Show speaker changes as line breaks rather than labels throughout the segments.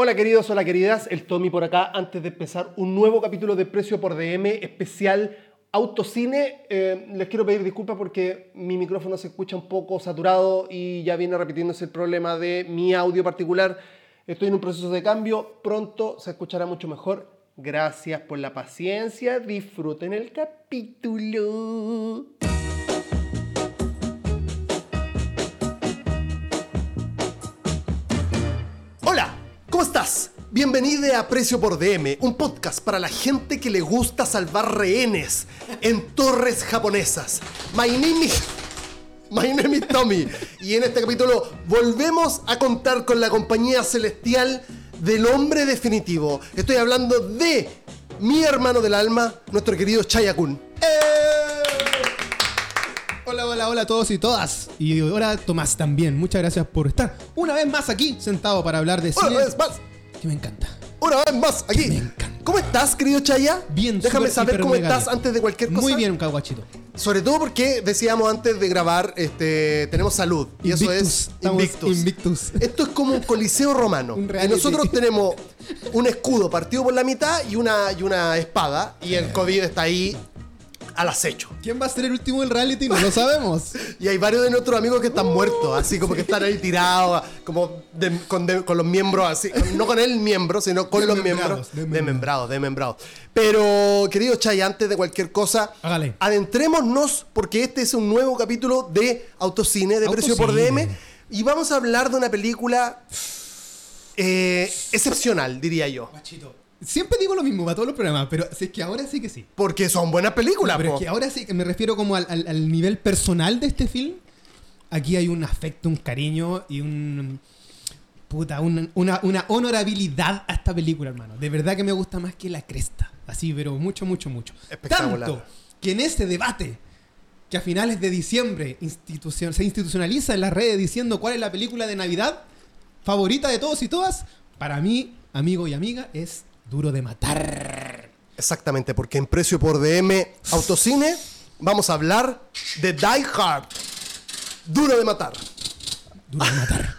Hola queridos, hola queridas, el Tommy por acá antes de empezar un nuevo capítulo de Precio por DM especial Autocine. Eh, les quiero pedir disculpas porque mi micrófono se escucha un poco saturado y ya viene repitiéndose el problema de mi audio particular. Estoy en un proceso de cambio, pronto se escuchará mucho mejor. Gracias por la paciencia, disfruten el capítulo. Bienvenido a Precio por DM, un podcast para la gente que le gusta salvar rehenes en torres japonesas. My name is... My name is Tommy. Y en este capítulo volvemos a contar con la compañía celestial del hombre definitivo. Estoy hablando de mi hermano del alma, nuestro querido Chayakun.
Hola, hola, hola a todos y todas. Y ahora Tomás también. Muchas gracias por estar una vez más aquí, sentado para hablar de cine.
Una vez más,
Que me encanta.
una vez más, aquí.
Me encanta.
¿Cómo estás, querido Chaya?
Bien,
Déjame saber cómo estás
bien.
antes de cualquier cosa.
Muy bien, caguachito.
Sobre todo porque decíamos antes de grabar, este, tenemos salud. Y eso es invictus.
invictus.
Esto es como un coliseo romano.
Un
y nosotros tenemos un escudo partido por la mitad y una, y una espada. Y el COVID está ahí al acecho.
¿Quién va a ser el último del reality? No lo sabemos.
Y hay varios de nuestros amigos que están muertos, así como que están ahí tirados, como de- con, de- con los miembros así. No con el miembro, sino con los miembros.
Desmembrados, desmembrados.
Pero, querido Chay, antes de cualquier cosa,
Hágale.
adentrémonos porque este es un nuevo capítulo de Autocine, de Precio por
Autocine.
DM. Y vamos a hablar de una película eh, excepcional, diría yo.
Guachito. Siempre digo lo mismo para todos los programas, pero si es que ahora sí que sí.
Porque son buenas películas,
pero
po.
es que ahora sí me refiero como al, al- al nivel personal de este film. Aquí hay un afecto, un cariño y un. Puta, un- una, una honorabilidad a esta película, hermano. De verdad que me gusta más que la cresta. Así, pero mucho, mucho, mucho.
Espectacular.
Tanto que en este debate, que a finales de diciembre institucion- se institucionaliza en las redes diciendo cuál es la película de Navidad favorita de todos y todas, para mí, amigo y amiga, es Duro de Matar.
Exactamente, porque en Precio por DM Autocine vamos a hablar de Die Hard. Duro de matar.
Duro de Matar.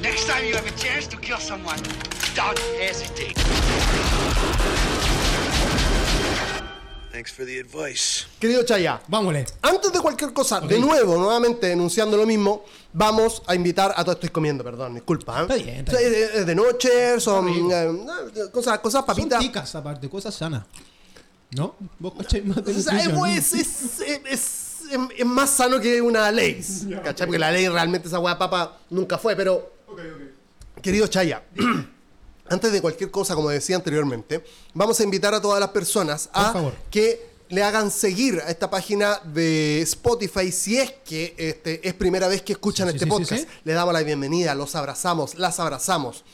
Next time you have a chance to kill someone, don't hesitate.
Thanks for the advice.
Querido Chaya,
Vámonos.
antes de cualquier cosa, de nuevo, nuevamente denunciando lo mismo, vamos a invitar a todo esto estoy comiendo, perdón, disculpa. ¿eh?
Está bien, está
Es es de noche, son eh, cosas, cosas
Son
papitas.
ticas, aparte, cosas sanas. ¿No? ¿Vos cacháis más de
O sea,
nutrición?
es, es, es- es- es más sano que una ley. ¿Cachai? Porque la ley realmente esa hueá papa nunca fue, pero. Querido Chaya, antes de cualquier cosa, como decía anteriormente, vamos a invitar a todas las personas a que le hagan seguir a esta página de Spotify si es que este, es primera vez que escuchan
Sí,
este
sí,
podcast.
sí.
Le damos la bienvenida, los abrazamos, las abrazamos.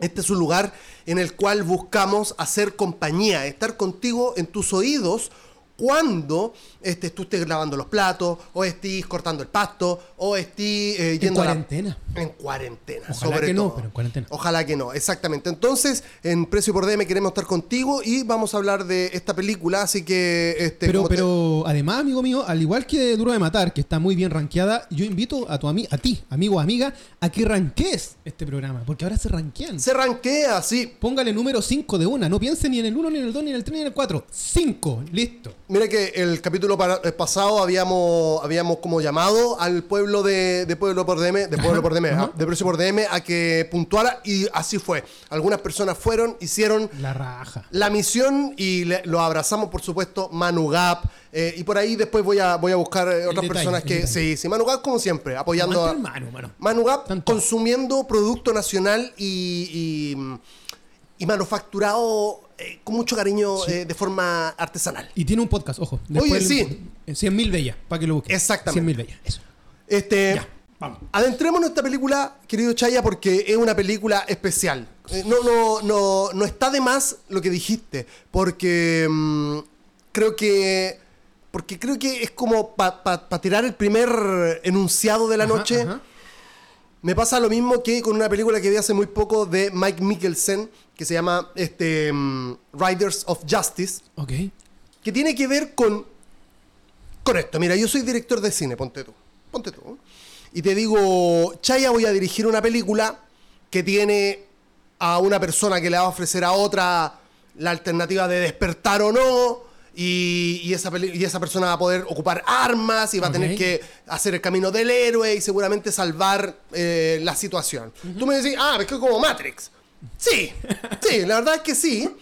Este es un lugar en el cual buscamos hacer compañía, estar contigo en tus oídos cuando este, tú estés lavando los platos, o estés cortando el pasto, o estés eh, yendo a la-
cuarentena.
en cuarentena,
Ojalá
sobre
que no, pero en cuarentena.
Ojalá que no, exactamente. Entonces, en Precio por DM queremos estar contigo y vamos a hablar de esta película, así que... Este,
Pero,
te-
pero además, amigo mío, al igual que Duro de Matar, que está muy bien rankeada, yo invito a tu ami- a ti, amigo o amiga, a que ranquees este programa, porque ahora se rankean.
Se ranquea, sí.
Póngale número 5 de una, no piense ni en el 1, ni en el 2, ni en el 3, ni en el 4. 5, listo.
Mira que el capítulo para- el pasado habíamos, habíamos como llamado al pueblo de, de Pueblo por DM, de Pueblo por DM,
ajá.
ah, de Precio por DM, a que puntuara y así fue. Algunas personas fueron, hicieron
La raja.
la misión y le- lo abrazamos, por supuesto, Manu Gap. eh, y por ahí después voy a, voy a buscar eh, otras
detalle,
personas que. Sí, sí, Manu Gap, como siempre, apoyando a.
Mano, mano.
Manu Gap
Tanto.
consumiendo producto nacional y, y, y manufacturado eh, con mucho cariño eh, de forma artesanal.
Y tiene un podcast, ojo.
Oye,
el-
sí.
en 100.000 bellas, para que lo busquen.
Exactamente.
100.000 bellas, eso.
Este,
Ya, vamos.
Adentrémonos en esta película, querido Chaya, porque es una película especial. Eh, No, no, no, no está de más lo que dijiste, porque mm, creo que. Porque creo que es como para tirar el primer enunciado de la
Ajá,
noche.
ajá.
Me pasa lo mismo que con una película que vi hace muy poco de Mike Mikkelsen, que se llama este, mm, Riders of Justice,
Ok.
que tiene que ver con, con esto. Mira, yo soy director de cine, ponte tú. Ponte tú. Y te digo, Chaya, voy a dirigir una película que tiene a una persona que le va a ofrecer a otra la alternativa de despertar o no. Y, y esa, y esa persona va a poder ocupar armas y va a tener que hacer el camino del héroe y seguramente salvar eh, la situación. Tú me decís, ah, es que es como Matrix. Sí, sí, la verdad es que sí.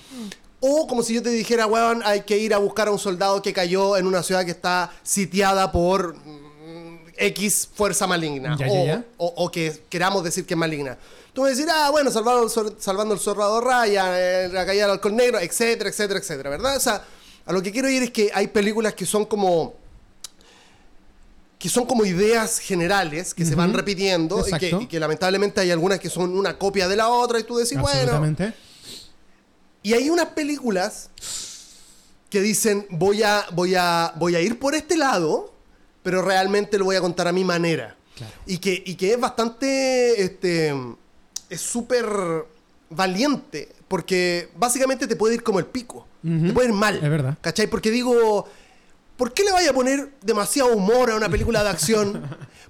O como si yo te dijera, weón, hay que ir a buscar a un soldado que cayó en una ciudad que está sitiada por mm, X fuerza maligna.
Ya,
o,
ya.
o- o que queramos decir que es maligna. Tú me decís, ah, bueno, salvando, salvando el zorrado Ryan, eh, la caída del alcohol negro, etcétera, etcétera, etcétera, ¿verdad? O sea, a lo que quiero ir es que hay películas que son como que son como ideas generales que se van repitiendo y que,
Exacto.
y que lamentablemente hay algunas que son una copia de la otra y tú decís, bueno, y hay unas películas que dicen, voy a, voy a, voy a ir por este lado, pero realmente lo voy a contar a mi manera. Y, que, y que es bastante, este, es súper valiente, porque básicamente te puede ir como el pico.
Ujú.
Te puede ir mal.
Es verdad.
¿Cachai? Porque digo, ¿por qué le vaya a poner demasiado humor a una película de acción?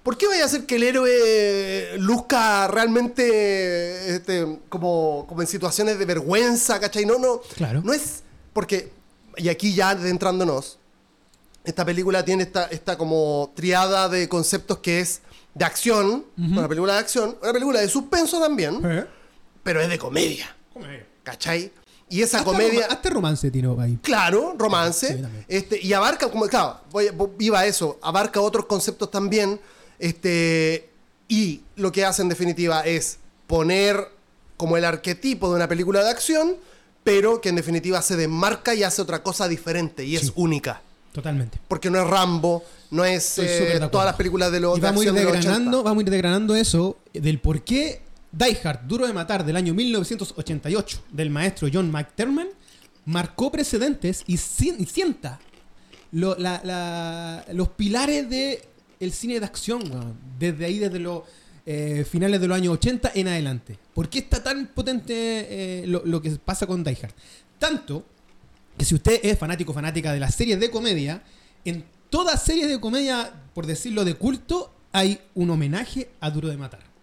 ¿Por qué vaya a hacer que el héroe luzca realmente este, como, como en situaciones de vergüenza? ¿Cachai? No, no.
Claro.
No es porque, y aquí ya adentrándonos, esta película tiene esta, esta como triada de conceptos que es de acción, una película de acción, una película de suspenso también,
¿Eh?
pero es de comedia, ¿cachai? Y esa
Hasta
comedia...
Hasta romance tiene ahí.
Claro, romance.
Sí,
este, y abarca, como, claro, voy, iba a eso, abarca otros conceptos también. Este, y lo que hace en definitiva es poner como el arquetipo de una película de acción, pero que en definitiva se desmarca y hace otra cosa diferente y es única.
Totalmente.
Porque no es Rambo, no es eh,
de
todas las películas de los
Y
de
vamos a ir
de los
desgranando,
80.
vamos a ir desgranando eso del por qué Die Hard, Duro de Matar, del año 1988, del maestro John McTiernan, marcó precedentes y, sien- y sienta los pilares de el cine de acción, desde ahí, desde los eh, finales de los años 80 en adelante. ¿Por qué está tan potente eh, lo, que pasa con Die Hard? Tanto que si usted es fanático o fanática de las series de comedia, en toda serie de comedia, por decirlo de culto, hay un homenaje a Duro de Matar.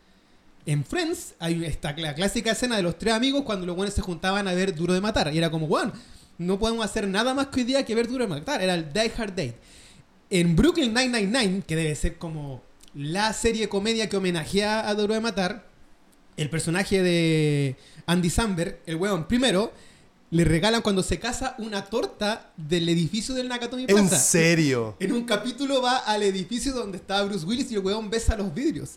En Friends hay esta la clásica escena de los tres amigos cuando los buenos se juntaban a ver Duro de Matar. Y era como, bueno, no podemos hacer nada más que hoy día que ver Duro de Matar. Era el Die Hard Date. En Brooklyn 999, que debe ser como la serie comedia que homenajea a Duro de Matar, el personaje de Andy Samberg, el weón, primero, le regalan cuando se casa una torta del edificio del Nakatomi
En
Plaza.
serio.
En un capítulo va al edificio donde estaba Bruce Willis y el weón besa los vidrios.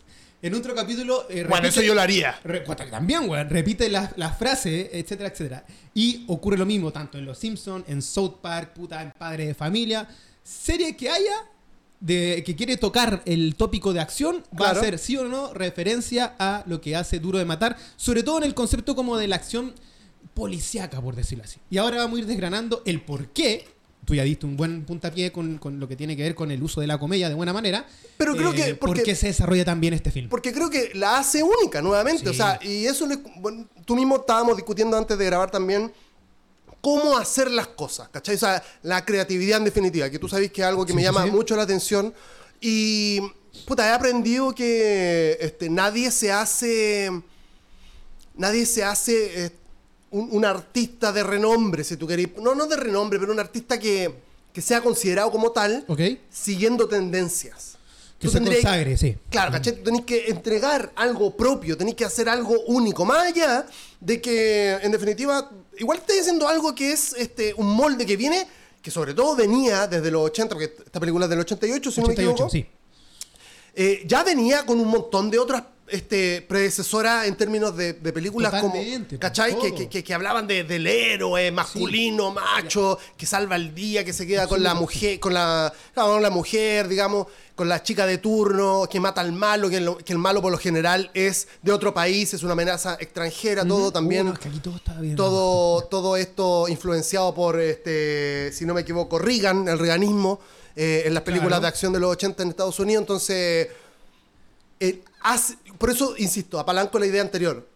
En otro capítulo... eh,
Bueno,
repite-
eso yo lo haría.
Re- también, weón. Repite las las frases, etcétera, etcétera. Y ocurre lo mismo tanto en Los Simpsons, en South Park, puta, en Padre de Familia. Serie que haya de que quiere tocar el tópico de acción va a ser sí o no referencia a lo que hace Duro de Matar, sobre todo en el concepto como de la acción policíaca, por decirlo así. Y ahora vamos a ir desgranando el por qué. Tú ya diste un buen puntapié con, con lo que tiene que ver con el uso de la comedia de buena manera.
Pero creo que-
¿Por
porque-
qué se desarrolla tan bien este film?
Porque creo que la hace única nuevamente.
Sí.
O sea, y eso le- bueno, tú mismo estábamos discutiendo antes de grabar también cómo hacer las cosas, ¿cachai? O sea, la creatividad en definitiva, que tú sabes que es algo que
Sí,
me llama
sí.
mucho la atención. Y, puta, he aprendido que este, nadie se hace. Nadie se hace eh, un, un artista de renombre, si tú querés. No, no de renombre, pero un artista que, que sea considerado como tal, siguiendo tendencias.
Que
Tú
se consagre, sí.
Claro, ¿cachai? Tú tenés que entregar algo propio, tenés que hacer algo único. Más allá de que, en definitiva, igual estás haciendo algo que es este, un molde que viene, que sobre todo venía desde los 80, porque esta película es del 88, si no me
88,
equivoco.
sí.
Eh, ya venía con un montón de otras este, predecesoras en términos de, de películas
Totalmente,
como, ¿cachai? Que, que- que- hablaban de- del héroe masculino, macho, que salva el día, que se queda con la mujer, con la, con la mujer, digamos, con la chica de turno, que mata al malo, que, lo- que el malo por lo general es de otro país, es una amenaza extranjera, todo también.
Uh, es que aquí todo está bien.
Todo, todo esto influenciado por, este, si no me equivoco, Reagan, el reaganismo, eh, en las películas
Claro.
de acción de los 80 en Estados Unidos. Entonces, eh, hace- por eso, insisto, apalanco la idea anterior.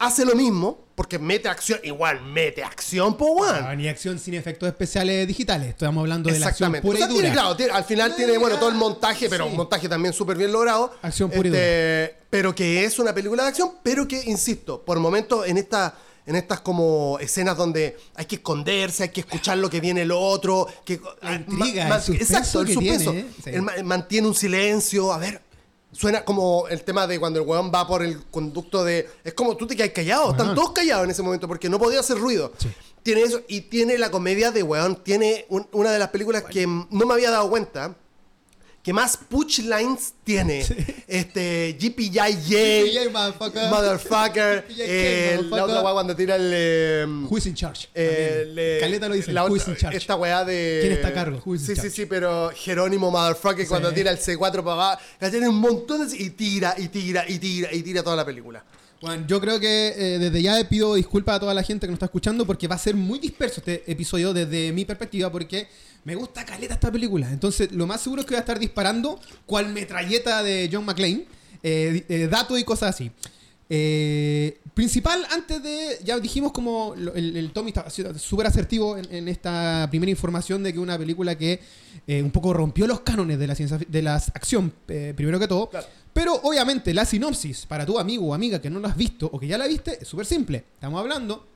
hace lo mismo, porque mete acción, igual mete acción, po.
Ah, ni acción sin efectos especiales digitales. Estamos hablando de la acción pura
O sea,
y dura.
tiene, claro, tiene- al final tiene, bueno, todo el montaje, pero
Sí.
un montaje también súper bien logrado.
Acción pura y
Este, Pero que es una película de acción, pero que, insisto, por momentos en esta en estas como escenas donde hay que esconderse, hay que escuchar lo que viene el otro, que
La intriga, el suspenso
exacto, el suspenso.
tiene, ¿eh? Sí.
Él ma- mantiene un silencio, a ver, suena como el tema de cuando el weón va por el conducto de es como tú te quedas callado, están todos callados en ese momento porque no podía hacer ruido.
Sí.
Tiene eso y tiene la comedia de weón, tiene un- una de las películas que no me había dado cuenta que más punchlines tiene. Este GPJ,
GPJ, motherfucker.
motherfucker, la otra weá cuando tira el eh,
Who is in charge?
eh, le-
Caleta lo dice.
la
Who
otra-
is in charge?
Esta weá de.
¿Quién está a cargo? Who is in
Sí, sí,
charge?
sí, pero Jerónimo Motherfucker cuando tira el C4 para abajo. Tiene un montón de. Y tira, y tira, y tira, y tira toda la película.
Bueno, yo creo que eh, desde ya pido disculpas a toda la gente que nos está escuchando porque va a ser muy disperso este episodio desde mi perspectiva porque me gusta caleta esta película. Entonces, lo más seguro es que voy a estar disparando cual metralleta de John McClane, eh, eh, datos y cosas así. Eh, principal, antes de. Ya dijimos como el, el Tommy siendo súper asertivo en, esta primera información de que una película que eh, un poco rompió los cánones de la ciencia de la acción, primero que todo.
Claro.
Pero obviamente la sinopsis para tu amigo o amiga que no lo has visto o que ya la viste es súper simple. Estamos hablando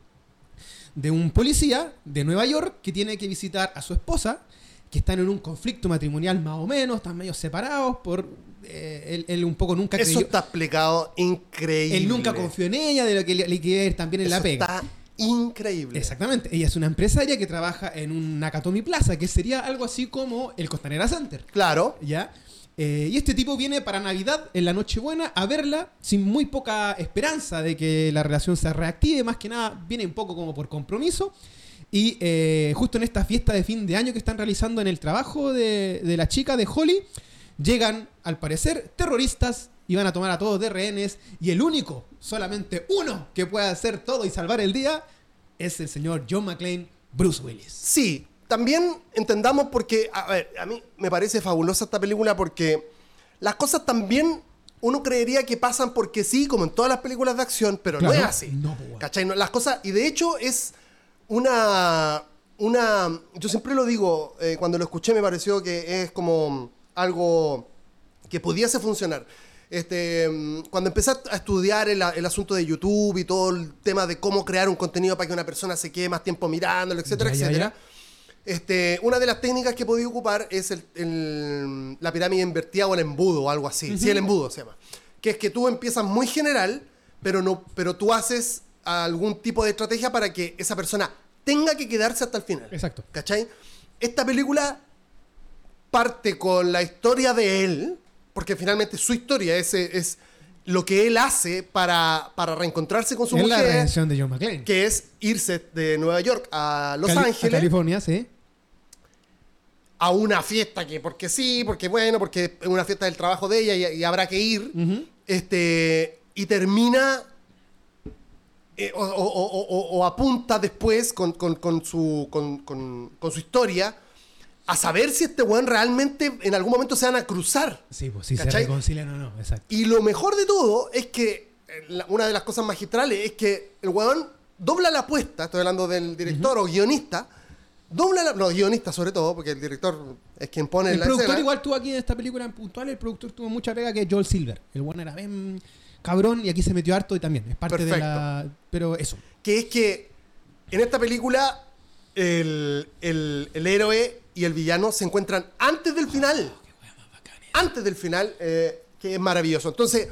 de un policía de Nueva York que tiene que visitar a su esposa, que están en un conflicto matrimonial más o menos, están medio separados por... eh, él, él un poco nunca
Eso
creyó...
está explicado increíble.
Él nunca confió en ella, de lo que le, le quiere ir también en la
Eso
pega.
Está increíble.
Exactamente. Ella es una empresaria que trabaja en un Nakatomi Plaza, que sería algo así como el Costanera Center.
Claro.
¿Ya? Eh, y este tipo viene para Navidad, en la Nochebuena, a verla sin muy poca esperanza de que la relación se reactive. Más que nada, viene un poco como por compromiso. Y eh, justo en esta fiesta de fin de año que están realizando en el trabajo de, la chica de Holly, llegan, al parecer, terroristas y van a tomar a todos de rehenes. Y el único, solamente uno, que puede hacer todo y salvar el día es el señor John McClane, Bruce Willis.
Sí, también entendamos porque, a ver, a mí me parece fabulosa esta película porque las cosas también uno creería que pasan porque sí, como en todas las películas de acción, pero no es así.
No.
¿Cachai? No, las cosas, y de hecho es una, una, yo siempre lo digo, eh, cuando lo escuché me pareció que es como algo que pudiese funcionar. Este, cuando empecé a estudiar el, el asunto de YouTube y todo el tema de cómo crear un contenido para que una persona se quede más tiempo mirándolo, etcétera,
Ya, ya,
etcétera.
ya.
Este, una de las técnicas que he podido ocupar es el- el- la pirámide invertida o el embudo o algo así. Sí, el embudo se llama. Que es que tú empiezas muy general, pero, no, pero tú haces algún tipo de estrategia para que esa persona tenga que quedarse hasta el final.
Exacto.
¿Cachai? Esta película parte con la historia de él, porque finalmente su historia es, es lo que él hace para, para reencontrarse con su
Es la
mujer,
redención de John McClane.
que es irse de Nueva York a Los
Cali- a
Ángeles
California, sí.
A una fiesta que porque sí, porque bueno, porque es una fiesta del trabajo de ella y, y habrá que ir. Este y termina eh, o, o- o- o- o apunta después con, con- con su, con, con- con su historia a saber si este weón realmente en algún momento se van a cruzar.
Sí, pues si se reconcilian o no, exacto.
Y lo mejor de todo es que eh, la- una de las cosas magistrales es que el weón dobla la apuesta, estoy hablando del director o guionista, dobla la, no, guionista sobre todo, porque el director es quien pone
El
la
productor
escena.
igual tuvo aquí en esta película en puntual, el productor tuvo mucha pega que Joel Silver. El bueno era bien cabrón y aquí se metió harto y también. Es parte de la... Pero eso.
que es que en esta película el, el- el héroe y el villano se encuentran antes del final. Antes del final, eh, que es maravilloso. Entonces,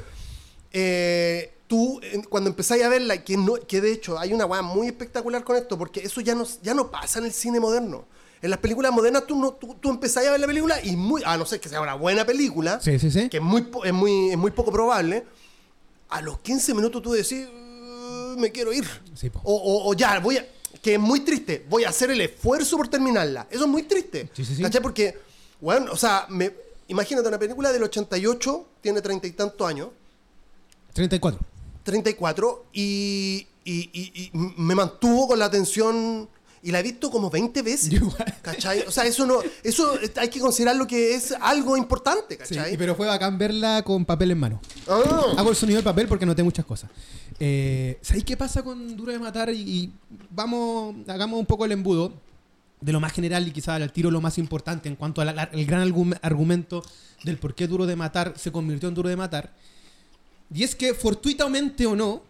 eh, tú cuando empezáis a verla, que, no, que de hecho hay una weá muy espectacular con esto, porque eso ya no, ya no pasa en el cine moderno. En las películas modernas tú, no, tú, tú empezáis a ver la película y muy, a no ser que sea una buena película,
Sí, sí, sí.
que es muy, es, muy, es muy poco probable, a los 15 minutos tú decís, "Uh, me quiero ir. O, o- o ya, voy a, que es muy triste, voy a hacer el esfuerzo por terminarla. Eso es muy triste.
Sí, sí, sí.
¿Cachai? Porque, bueno, o sea, me, imagínate una película del 88, tiene treinta y tantos años,
34.
34, y, y, y- y me mantuvo con la atención. y la he visto como 20 veces. ¿Cachai? O sea, eso no, eso hay que considerarlo que es algo importante,
Sí,
¿cachai?
pero fue bacán verla con papel en mano.
Ah.
Hago el sonido del papel porque noté muchas cosas. Eh, ¿Sabéis qué pasa con Duro de Matar? Y, y vamos, hagamos un poco el embudo de lo más general y quizás al tiro lo más importante en cuanto al gran argumento del por qué Duro de Matar se convirtió en Duro de Matar. Y es que, fortuitamente o no,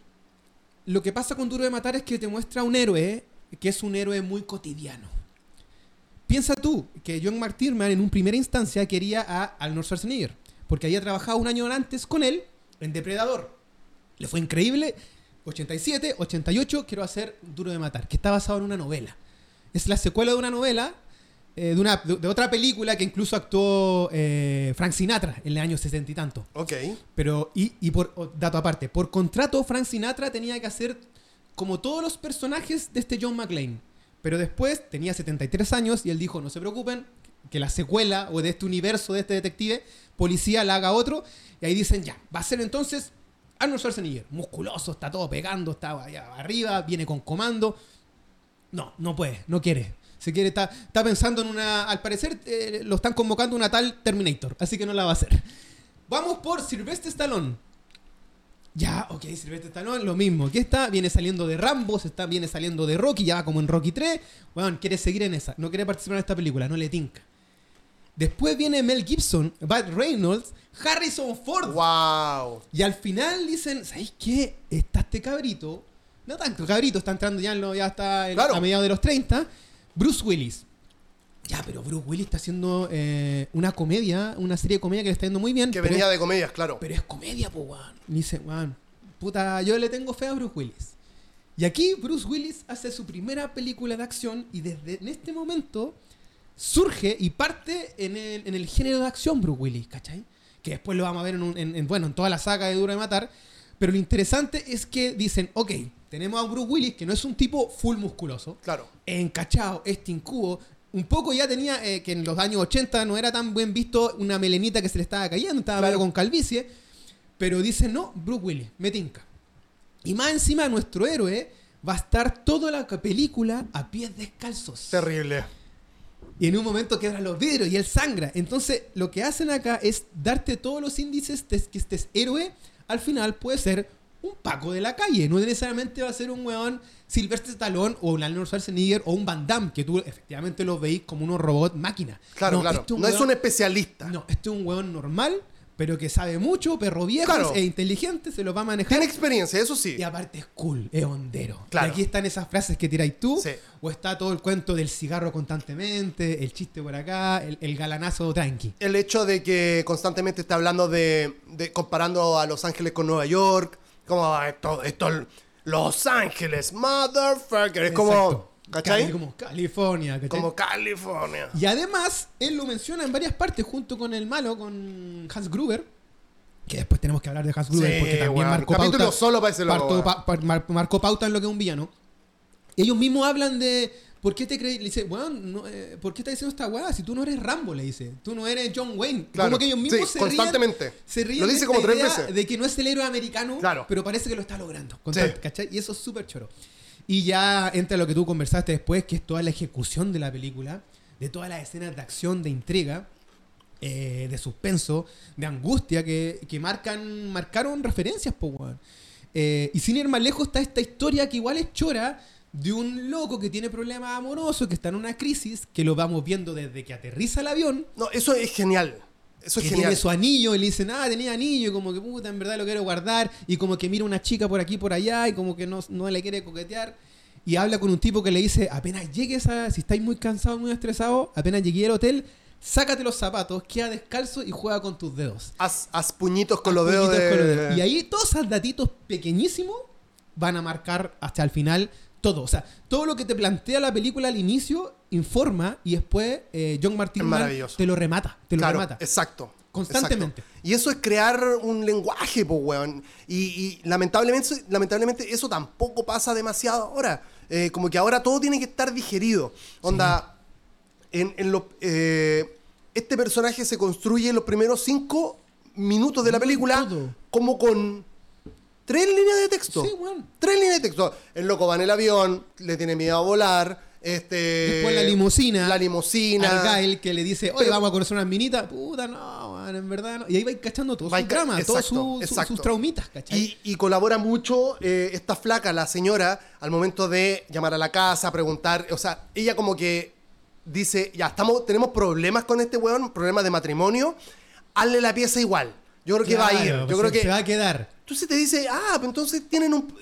lo que pasa con Duro de Matar es que te muestra un héroe que es un héroe muy cotidiano. Piensa tú que John McTiernan en un primera instancia quería a Arnold Schwarzenegger, porque había trabajado un año antes con él en Depredador. Le fue increíble. 87, 88, quiero hacer Duro de Matar, que está basado en una novela. Es la secuela de una novela, eh, de, una, de, otra película que incluso actuó eh, Frank Sinatra en el año 60 y tanto.
Ok.
Pero, y, y por o- dato aparte, por contrato, Frank Sinatra tenía que hacer como todos los personajes de este John McClane. Pero después tenía 73 años y él dijo: No se preocupen, que la secuela o de este universo de este detective, policía, la haga otro. Y ahí dicen: Ya, va a ser entonces Arnold Schwarzenegger, musculoso, está todo pegando, está allá arriba, viene con comando. No, no puede, no quiere. Se quiere, está, está pensando en una. Al parecer eh, lo están convocando una tal Terminator, así que no la va a hacer. Vamos por Sylvester Stallone. Ya, ok, Sylvester Stallone, lo mismo. Aquí está, viene saliendo de Rambo, se está, viene saliendo de Rocky, ya va como en Rocky 3. Bueno, quiere seguir en esa, no quiere participar en esta película, no le tinca. Después viene Mel Gibson, Bud Reynolds, Harrison Ford.
Wow.
Y al final dicen, ¿sabéis qué? Está este cabrito, no tanto cabrito, está entrando ya, en lo- ya está
Claro.
a mediados de los 30, Bruce Willis. Ya, pero Bruce Willis está haciendo eh, una comedia, una serie de comedia que le está yendo muy bien.
Que venía
es-
de comedias, claro.
pero es comedia, po, weón. Y dice, weón, puta, yo le tengo fe a Bruce Willis. Y aquí Bruce Willis hace su primera película de acción y desde en este momento surge y parte en el, en el género de acción Bruce Willis, ¿cachai? Que después lo vamos a ver en, un- en- en, bueno, en toda la saga de Duro de Matar. Pero lo interesante es que dicen, ok, tenemos a Bruce Willis, que no es un tipo full musculoso,
Claro.
encachado, este incubo. Un poco ya tenía eh, que en los años 80 no era tan buen visto una melenita que se le estaba cayendo, estaba
Claro.
con calvicie. Pero dicen, no, Bruce Willis, me tinca. Y más encima, nuestro héroe va a estar toda la película a pies descalzos.
Terrible.
Y en un momento quebran los vidrios y él sangra. Entonces, lo que hacen acá es darte todos los índices de que este héroe al final puede ser un Paco de la calle. No necesariamente va a ser un weón Sylvester Stallone o un Arnold Schwarzenegger o un Van Damme, que tú efectivamente los veis como unos robot máquina.
Claro,
No,
claro.
este
no es un especialista.
No, este es un weón normal, pero que sabe mucho, perro viejo,
Claro.
e inteligente, se lo va a manejar.
Tiene experiencia, eso sí.
Y aparte es cool, es hondero.
Claro.
Y aquí están esas frases que tiráis tú.
Sí.
O está todo el cuento del cigarro constantemente, el chiste por acá, el, el galanazo tranqui.
El hecho de que constantemente está hablando de, de- comparando a Los Ángeles con Nueva York, como "Ah, esto, esto Los Ángeles, motherfucker, es como,
Exacto.
¿cachai?
Cali- como California, ¿cachai?
Como California.
Y además, él lo menciona en varias partes junto con el malo, con Hans Gruber. Que después tenemos que hablar de Hans Gruber
Sí,
porque también
weón.
marcó pauta.
solo para ese loco,
parto-
weón.
pa- pa- mar- marcó pauta en lo que es un villano. Ellos mismos hablan de. ¿Por qué te crees? Le dice, weón, no, eh, ¿por qué estás diciendo esta weá? Si tú no eres Rambo, le dice. Tú no eres John Wayne.
Claro.
Como que ellos mismos
Sí,
se
constantemente.
ríen. Se ríen
Lo
de
dice
esta
como tres veces.
De que no es el héroe americano,
Claro.
pero parece que lo está logrando.
Sí.
constante, ¿cachai? Y eso es súper choro. Y ya entra lo que tú conversaste después, que es toda la ejecución de la película, de todas las escenas de acción, de intriga, eh, de suspenso, de angustia, que, que marcan, marcaron referencias, po, weón. Eh, y sin ir más lejos está esta historia que igual es chora de un loco que tiene problemas amorosos, que está en una crisis, que lo vamos viendo desde que aterriza el avión,
No, eso es genial. Eso es
que
genial.
tiene su anillo y le dicen, ah, tenía anillo, y como que puta, en verdad lo quiero guardar, y como que mira una chica por aquí por allá, y como que no, no le quiere coquetear, y habla con un tipo que le dice, apenas llegues a, si estáis muy cansado, muy estresado, apenas llegué al hotel, sácate los zapatos, queda descalzo y juega con tus dedos.
Haz, haz puñitos con los dedos
Puñitos con los
de...
dedos. Y ahí todos esos datitos pequeñísimos van a marcar hasta el final todo. O sea, todo lo que te plantea la película al inicio informa y después eh, John Martin te lo remata. Te lo
Claro,
remata.
exacto.
Constantemente.
exacto. Y eso es crear un lenguaje, pues, weón. Y, y lamentablemente, lamentablemente eso tampoco pasa demasiado ahora. Eh, como que ahora todo tiene que estar digerido. Onda, en, en lo- eh, este personaje se construye en los primeros cinco minutos de la película
todo.
como con tres líneas de texto.
Sí, weón.
Tres líneas de texto. El loco va en el avión, le tiene miedo a volar, Este,
Después la limusina.
La limusina.
Gael que le dice, oye,
Pero-
vamos a conocer unas minitas. Puta, no, man, en verdad no. Y ahí vais cachando todo su drama, todos
exacto,
su- su-
exacto.
sus traumitas, ¿cachai?
Y, y colabora mucho eh, esta flaca, la señora, al momento de llamar a la casa, preguntar. O sea, ella como que dice, ya, estamos, tenemos problemas con este weón, problemas de matrimonio, hazle la pieza igual. Yo creo que va a ir.
Claro,
Yo
se-
creo que
se va a quedar.
Entonces te dice, ah, pues entonces tienen un.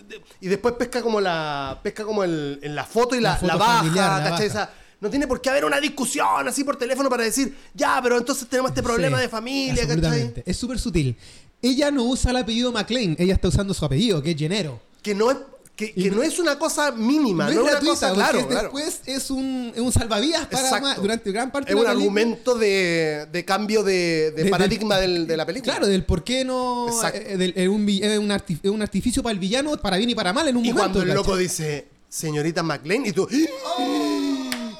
Y después pesca como la. Pesca como el, en la foto y la,
La foto
la baja,
familiar, la
¿cachai?
baja.
Esa- no tiene por qué haber una discusión así por teléfono para decir, ya, pero entonces tenemos este problema
Sí,
de familia, ¿cachai?
Es súper sutil. Ella no usa el apellido McLean, ella está usando su apellido, que es Gennaro.
Que no es. Que, que
Y-
no es una cosa mínima,
No,
no,
es
es una
gratuita,
cosa, claro,
es-
claro.
después es un, es un salvavidas para durante gran parte
Es
de
un
la película.
argumento de, de cambio de, de
De-
paradigma
del-
de la película.
Claro, del por qué no. Eh, del- es un, es un arti- es un artificio para el villano, para bien y para mal en un
y
momento.
cuando el loco
¿cachai?
dice, señorita McLean, y tú,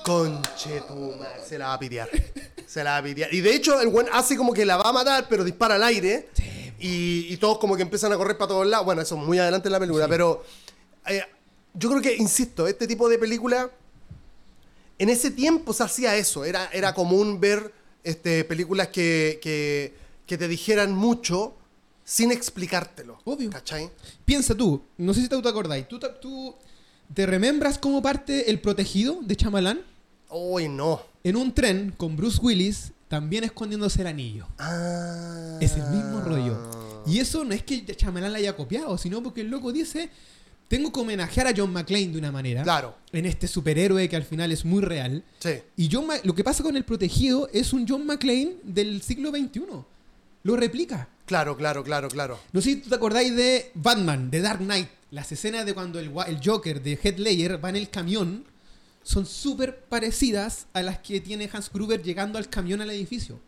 conche tu se la va a pitear. Se la va a pitear. Y de hecho, el buen hace como que la va a matar, pero dispara al aire. y, y todos como que empiezan a correr para todos lados. Bueno, eso es muy adelante en la película, pero eh, yo creo que, insisto, este tipo de película, en ese tiempo se hacía eso. Era, era común ver este, películas que, que, que te dijeran mucho sin explicártelo.
Obvio.
¿Cachai?
Piensa tú, no sé si te acordáis, ¿tú, te- tú te remembras cómo parte El Protegido de Chamalán?
Uy, no.
En un tren con Bruce Willis, también escondiéndose el anillo.
Ah.
Es el mismo rollo. Y eso no es que Chamalán la haya copiado, sino porque el loco dice, tengo que homenajear a John McClane de una manera.
Claro.
En este superhéroe que al final es muy real.
Sí.
Y John Ma- lo que pasa con el protegido es un John McClane del siglo XXI. Lo replica.
Claro, claro, claro, claro.
No sé si te acordáis de Batman, de Dark Knight. Las escenas de cuando el, el Joker de Heath Ledger va en el camión son súper parecidas a las que tiene Hans Gruber llegando al camión al edificio.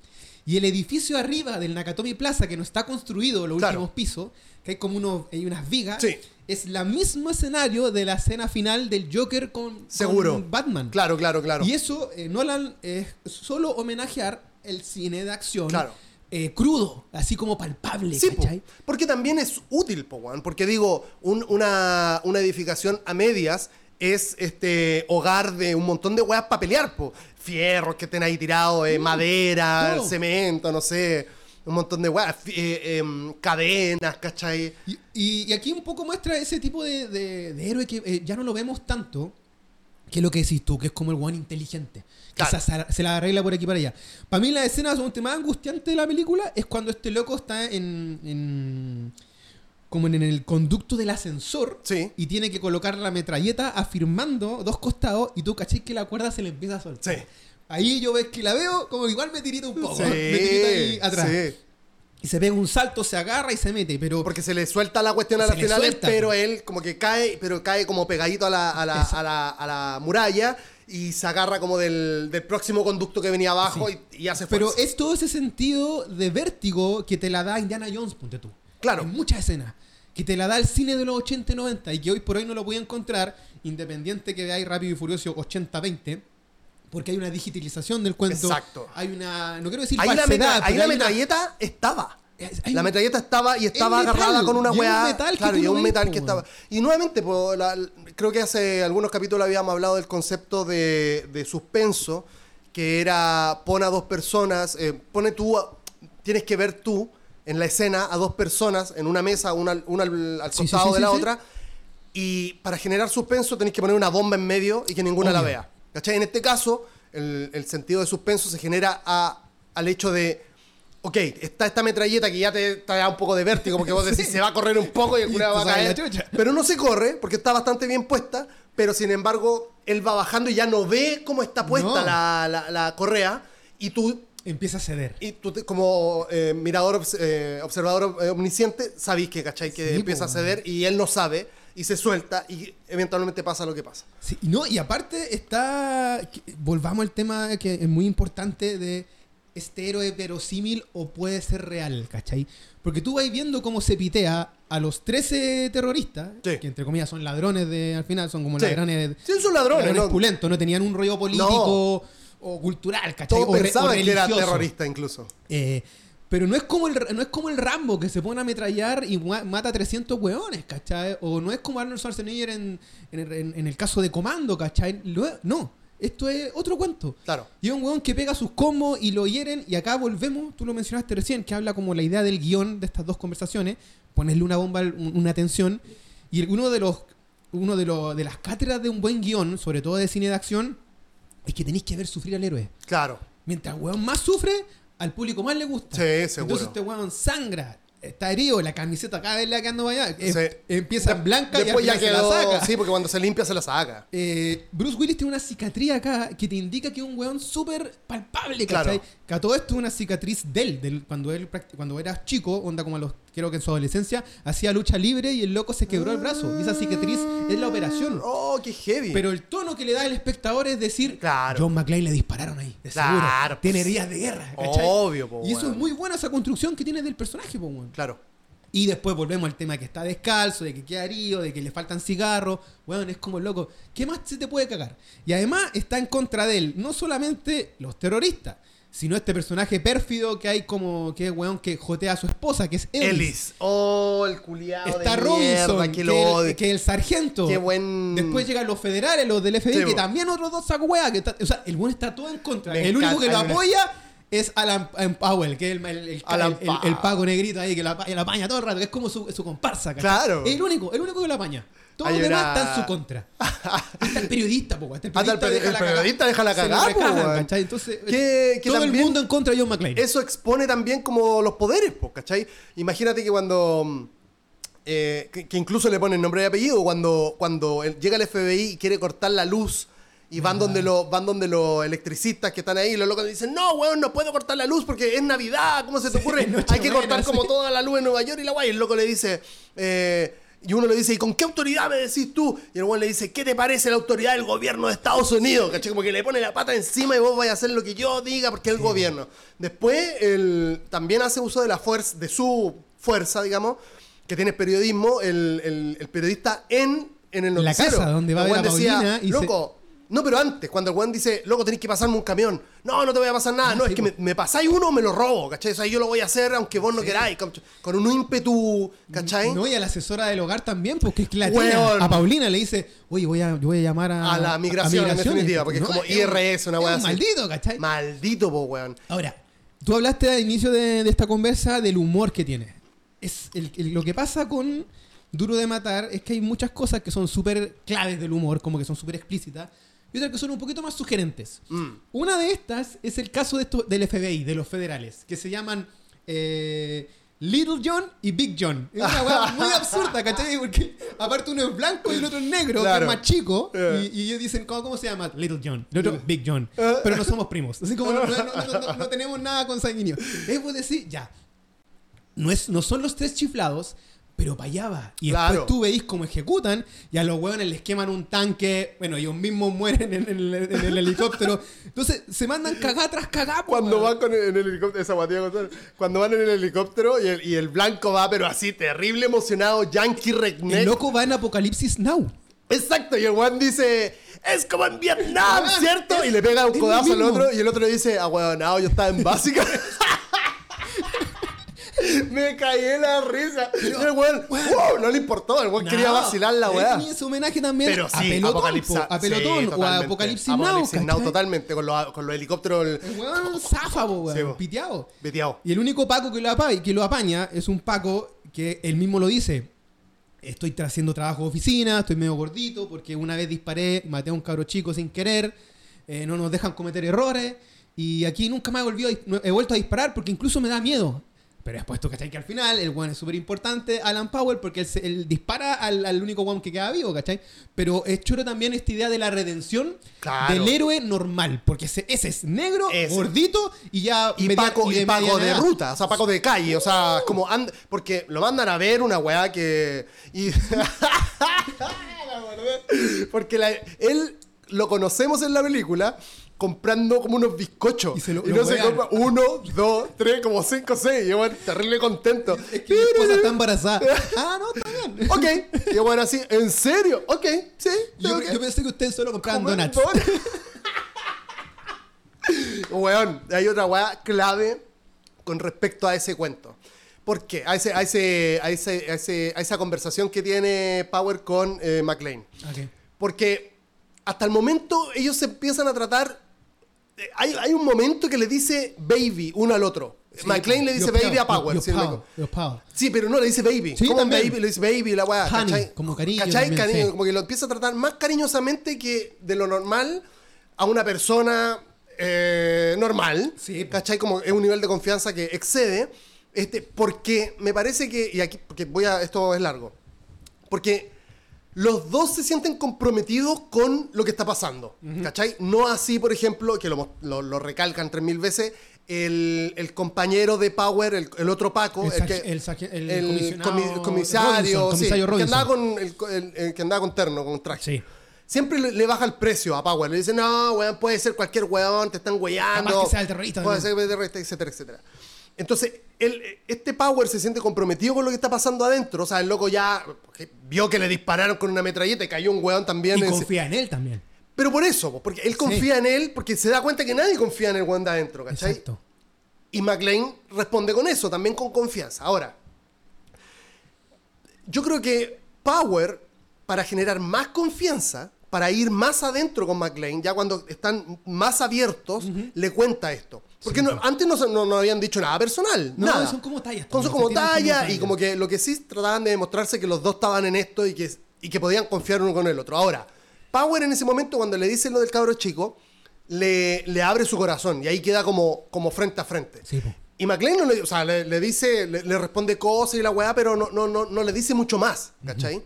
Y el edificio arriba del Nakatomi Plaza, que no está construido, los
Claro.
últimos pisos, que hay como unos, hay unas vigas,
Sí.
Es la mismo escenario de la escena final del Joker con,
Seguro.
con Batman.
Claro, claro, claro.
Y eso, eh, Nolan es solo homenajear el cine de acción
Claro.
eh, crudo, así como palpable,
Sí, po. porque también es útil, po. Porque digo, un- una, una edificación a medias es este hogar de un montón de weas para pelear, po. Fierros que estén ahí tirados, eh, madera,
Mm, todo.
cemento, no sé. Un montón de weas, eh, em, cadenas, ¿cachai?
Y, y- y aquí un poco muestra ese tipo de, de- de héroe que eh, ya no lo vemos tanto, que es lo que decís tú, que es como el one inteligente, que
Claro.
se, se la arregla por aquí para allá. Para mí la escena son más angustiante de la película es cuando este loco está en... en- como en el conducto del ascensor
Sí.
y tiene que colocar la metralleta afirmando dos costados y tú cachai que la cuerda se le empieza a soltar.
Sí.
Ahí yo ves que la veo como igual me tirita un poco.
Sí,
me tirita ahí atrás.
sí.
Y se pega un salto, se agarra y se mete, pero...
Porque se le suelta la cuestión a las
le
finales,
suelta,
pero él como que cae, pero cae como pegadito a la, a la, a la, a la muralla y se agarra como del, del próximo conducto que venía abajo y, y hace fuerza.
Pero es todo ese sentido de vértigo que te la da Indiana Jones, ponte tú.
Claro.
En muchas escenas. Que te la da el cine de los 80 y 90 y que hoy por hoy no lo voy a encontrar, independiente que veáis Rápido y Furioso 80-20, porque hay una digitalización del cuento.
Exacto.
Hay una, no quiero decir
Ahí la,
falsedad,
metra- ahí
pero
la
una-
metralleta estaba.
Hay
la metralleta estaba y estaba
metal,
agarrada con una
un
weá.
metal
claro, y un
ves,
metal
po,
que estaba. Y nuevamente, po, la- creo que hace algunos capítulos habíamos hablado del concepto de, de suspenso, que era pon a dos personas, eh, pone tú, tienes que ver tú en la escena a dos personas en una mesa, una, al- una al, al
Sí, sí,
costado
sí,
de la otra, y para generar suspenso tenés que poner una bomba en medio y que ninguna la vea. ¿Cachai? En este caso, el, el sentido de suspenso se genera a- al hecho de, ok, está esta metralleta que ya te, te da un poco de vértigo, porque vos decís,
Sí.
se va a correr un poco y el
te
va a caer. Pero no se corre, porque está bastante bien puesta, pero sin embargo, él va bajando y ya no ve cómo está puesta
No.
la, la- la correa, y tú
Empieza a ceder.
y tú te- como eh, mirador, eh, observador eh, omnisciente, sabís que, ¿cachai? Que
Sí,
empieza a
po,
ceder y él no sabe y se suelta y eventualmente pasa lo que pasa.
Sí, y no, y aparte está. Volvamos al tema que es muy importante de este héroe verosímil o puede ser real, ¿cachai? Porque tú vas viendo cómo se pitea a los 13 terroristas,
Sí.
que entre comillas son ladrones de, al final, son como
Sí.
ladrones,
Sí, son ladrones,
ladrones
¿no?
pulentos, no tenían un rollo político o cultural, ¿cachai?
Todos
o, re- o
pensaban que era terrorista incluso.
Eh, Pero no es como el, no es como el Rambo que se pone a ametrallar y mata a 300 hueones, ¿cachai? O no es como Arnold Schwarzenegger en, en el, en- en el caso de Comando, ¿cachai? No, esto es otro cuento.
Claro.
Y es un hueón que pega sus combos y lo hieren. Y acá volvemos, tú lo mencionaste recién, que habla como la idea del guion de estas dos conversaciones. Ponerle una bomba, un- una tensión. Y uno de los uno de, los de las cátedras de un buen guion, sobre todo de cine de acción, es que tenéis que ver sufrir al héroe.
Claro.
Mientras el weón más sufre, al público más le gusta.
Sí, seguro.
Entonces este weón sangra, está herido, la camiseta vez le va quedando para allá. Em-. Empieza en blanca
Después
y al
ya
final se
quedó.
la saca.
Sí, porque cuando se limpia se la saca.
Eh, Bruce Willis tiene una cicatriz acá que te indica que es un weón súper palpable, ¿cachai?
Claro.
Que a todo esto es una cicatriz de él, del- cuando él cuando era chico, onda como a los, creo que en su adolescencia, hacía lucha libre y el loco se quebró el brazo. Y esa cicatriz es la operación.
Oh, qué heavy.
Pero el tono que le da el espectador es decir,
Claro.
John McClane le dispararon ahí, de
Claro,
seguro. Tiene
pues.
heridas de guerra, ¿cachai?
Obvio, po,
Y eso es muy buena esa construcción que tiene del personaje, po.
Claro.
Y después volvemos al tema que está descalzo, de que queda herido, de que le faltan cigarros. Bueno, es como el loco. ¿Qué más se te puede cagar? Y además está en contra de él, no solamente los terroristas, sino este personaje pérfido que hay como que es weón que jotea a su esposa, que es Ellis.
Ellis. Oh, el culiado.
Está
de
Robinson,
mierda, que lo
el, que el sargento.
Qué buen-
Después llegan los federales, los del FBI,
Sí,
que también otros dos saco que está- O sea, el buen está todo en contra.
Me
el único que lo apoya es Alan Alan Powell, que es el, el, el, pago negrito ahí, que apa- lo apaña todo el rato, que es como su, su comparsa. ¿cachai?
Claro.
Es el único, el único que lo apaña. Todos los demás están en su contra. Hasta el periodista, po, hasta el
Hasta el
periodista,
peri-
deja
el
la
periodista deja la
Se
cagada, po.
¿cachai? Entonces,
Que- que
todo el mundo en contra de John McClane.
Eso expone también como los poderes, po, ¿cachai? Imagínate que cuando. eh, que, que incluso le ponen nombre y apellido, cuando, cuando llega el FBI y quiere cortar la luz. Y van donde, los, van donde los electricistas que están ahí, los locos dicen, no, weón, no puedo cortar la luz porque es Navidad, ¿cómo se te ocurre?
Nochebuena,
Hay que cortar como
sí.
toda la luz en Nueva York y la guay. Y el loco le dice, eh, y uno le dice, ¿y con qué autoridad me decís tú? Y el weón le dice, ¿qué te parece la autoridad del gobierno de Estados Unidos? ¿Cachai? Como que le pone la pata encima y vos vais a hacer lo que yo diga porque es el gobierno. Después, él también hace uso de la fuerza, de su fuerza, digamos, que tiene periodismo, el, el- el periodista en, en el
En la
noticiero.
casa, donde va a ver a
weón decía,
Paulina y se-
loco, no, pero antes, cuando el weón dice, loco, tenés que pasarme un camión. No, no te voy a pasar nada.
Ah,
no,
sí,
es que me, me pasáis uno o me lo robo, ¿cachai? O sea, yo lo voy a hacer aunque vos no queráis, con, con un ímpetu, ¿cachai?
No, y a la asesora del hogar también, porque es que la tía, a Paulina le dice, oye, voy a, yo voy a llamar a,
A la migración, en definitiva, porque es como IRS, una weá
un
así.
maldito, ¿cachai?
Maldito, po, weón.
Ahora, tú hablaste al inicio de, de esta conversa del humor que tiene. Es el- el- lo que pasa con Duro de Matar es que hay muchas cosas que son súper claves del humor, como que son súper explícitas, y otras que son un poquito más sugerentes.
Mm.
Una de estas es el caso de esto, del FBI, de los federales, que se llaman eh, Little John y Big John. Es una weá muy absurda, ¿cachai? Porque aparte uno es blanco y el otro es negro,
Claro.
que es más chico,
Eh.
y, y ellos dicen, ¿cómo, cómo se llama? Little John. El otro, Big John. Pero no somos primos. Así como no, no- no- no- tenemos nada consanguíneo. Es decir, ya. No, es, no son los tres chiflados, pero para allá va. Y
Claro.
después tú veis cómo ejecutan y a los hueones les queman un tanque. Bueno, ellos mismos mueren en, el- en el helicóptero. Entonces se mandan cagá tras cagá.
Cuando
weón.
van con el, en el helicóptero, esa cuando van en el helicóptero y el, y el blanco va, pero así, terrible emocionado, yankee redneck.
El loco va en Apocalipsis Now.
Exacto, y el one dice, es como en Vietnam, ¿cierto?
es-
Y le pega un codazo al otro y el otro le dice, ah, no, yo estaba en básica. Me caí en la risa. el weón, wow, no le importó, el weón quería vacilar la weá.
tenía ese homenaje también
Pero
a Pelotón,
Apocalipsis,
po, a Pelotón
sí,
o a
totalmente.
Apocalipsis Now.
Apocalipsis Now,
¿cachai?
totalmente, con los, con los helicópteros el-
El weón zafa, weón,
Sí,
piteado.
veteado.
Y el único Paco que lo, apa- que lo apaña es un Paco que él mismo lo dice. Estoy haciendo trabajo de oficina, estoy medio gordito porque una vez disparé, maté a un cabro chico sin querer, eh, no nos dejan cometer errores y aquí nunca más he, volvido he vuelto a disparar porque incluso me da miedo. Pero después tú cachai que al final el one es súper importante, Alan Powell, porque él, se- él dispara al, al único one que queda vivo, ¿cachai? Pero es choro también esta idea de la redención
Claro.
del héroe normal, porque ese, ese es negro,
Ese.
gordito y ya...
Y
media-
Paco, y
de
Paco
mediana
de
edad.
ruta, o sea, Paco de calle, o sea, como and- porque lo mandan a ver una weá que. Y. Porque la- él lo conocemos en la película comprando como unos bizcochos.
Y
Y,
se lo-
no
lo
se compra uno, dos, tres, como cinco, seis. Y yo, bueno, terrible contento.
Es que mi esposa está embarazada. Ah, no, está bien.
Ok. Y yo, bueno, así, ¿en serio? Ok, sí.
Yo,
ok.
yo pensé que ustedes solo compraban donuts.
Weón, hay otra weá clave con respecto a ese cuento. ¿Por qué? A, ese, a, ese, a, ese, a, ese- a esa conversación que tiene Power con eh, McLean.
Ok.
Porque hasta el momento ellos se empiezan a tratar. Eh, Hay, hay un momento que le dice baby uno al otro. McLean le dice baby a Power.
yo
si no me
pao,
equivoco.
yo pao.
Sí, pero no le dice baby.
Sí,
¿Cómo
también.
baby? Le dice baby la weá.
Como cariño
¿Cachai?
también,
Cariño,
sí.
Como que lo empieza a tratar más cariñosamente que de lo normal a una persona eh, normal.
Sí.
¿Cachai? Como es un nivel de confianza que excede. Este, porque me parece que. Y aquí, porque voy a. Esto es largo. Porque los dos se sienten comprometidos con lo que está pasando. ¿Cachai? No así, por ejemplo, que lo, lo- lo recalcan tres mil veces, el, el compañero de Power, el, el otro Paco,
El
que-
el el
comi- comisario,
Robinson,
sí,
comisario
que andaba con que andaba con terno, con traje.
Sí.
Siempre le, le baja el precio a Power. Le dice, no, weón, puede ser cualquier weón, te están weyando.
Capaz que sea el terrorista
Puede
también.
ser el terrorista, etcétera, etcétera. Entonces, él, este Power se siente comprometido con lo que está pasando adentro. O sea, el loco ya vio que le dispararon con una metralleta y cayó un weón también.
Y
en-
confía en él también.
Pero por eso, po, porque él confía en él, porque se da cuenta que nadie confía en el weón de adentro, ¿cachai?
Exacto.
Y McLean responde con eso, también con confianza. Ahora, yo creo que Power, para generar más confianza, para ir más adentro con McLean, ya cuando están más abiertos, le cuenta esto. Porque no- antes no, no, no habían dicho nada personal.
No,
nada.
son como tallas
Son como tallas y
tallas.
como que lo que sí trataban de demostrarse que los dos estaban en esto y que, y que podían confiar uno con el otro. Ahora, Power en ese momento, cuando le dice lo del cabro chico, le, le abre su corazón y ahí queda como, como frente a frente.
Sí, po.
Y McLean no le, o sea, le, le dice, le, le responde cosas y la weá, pero no, no, no, no le dice mucho más, ¿cachai?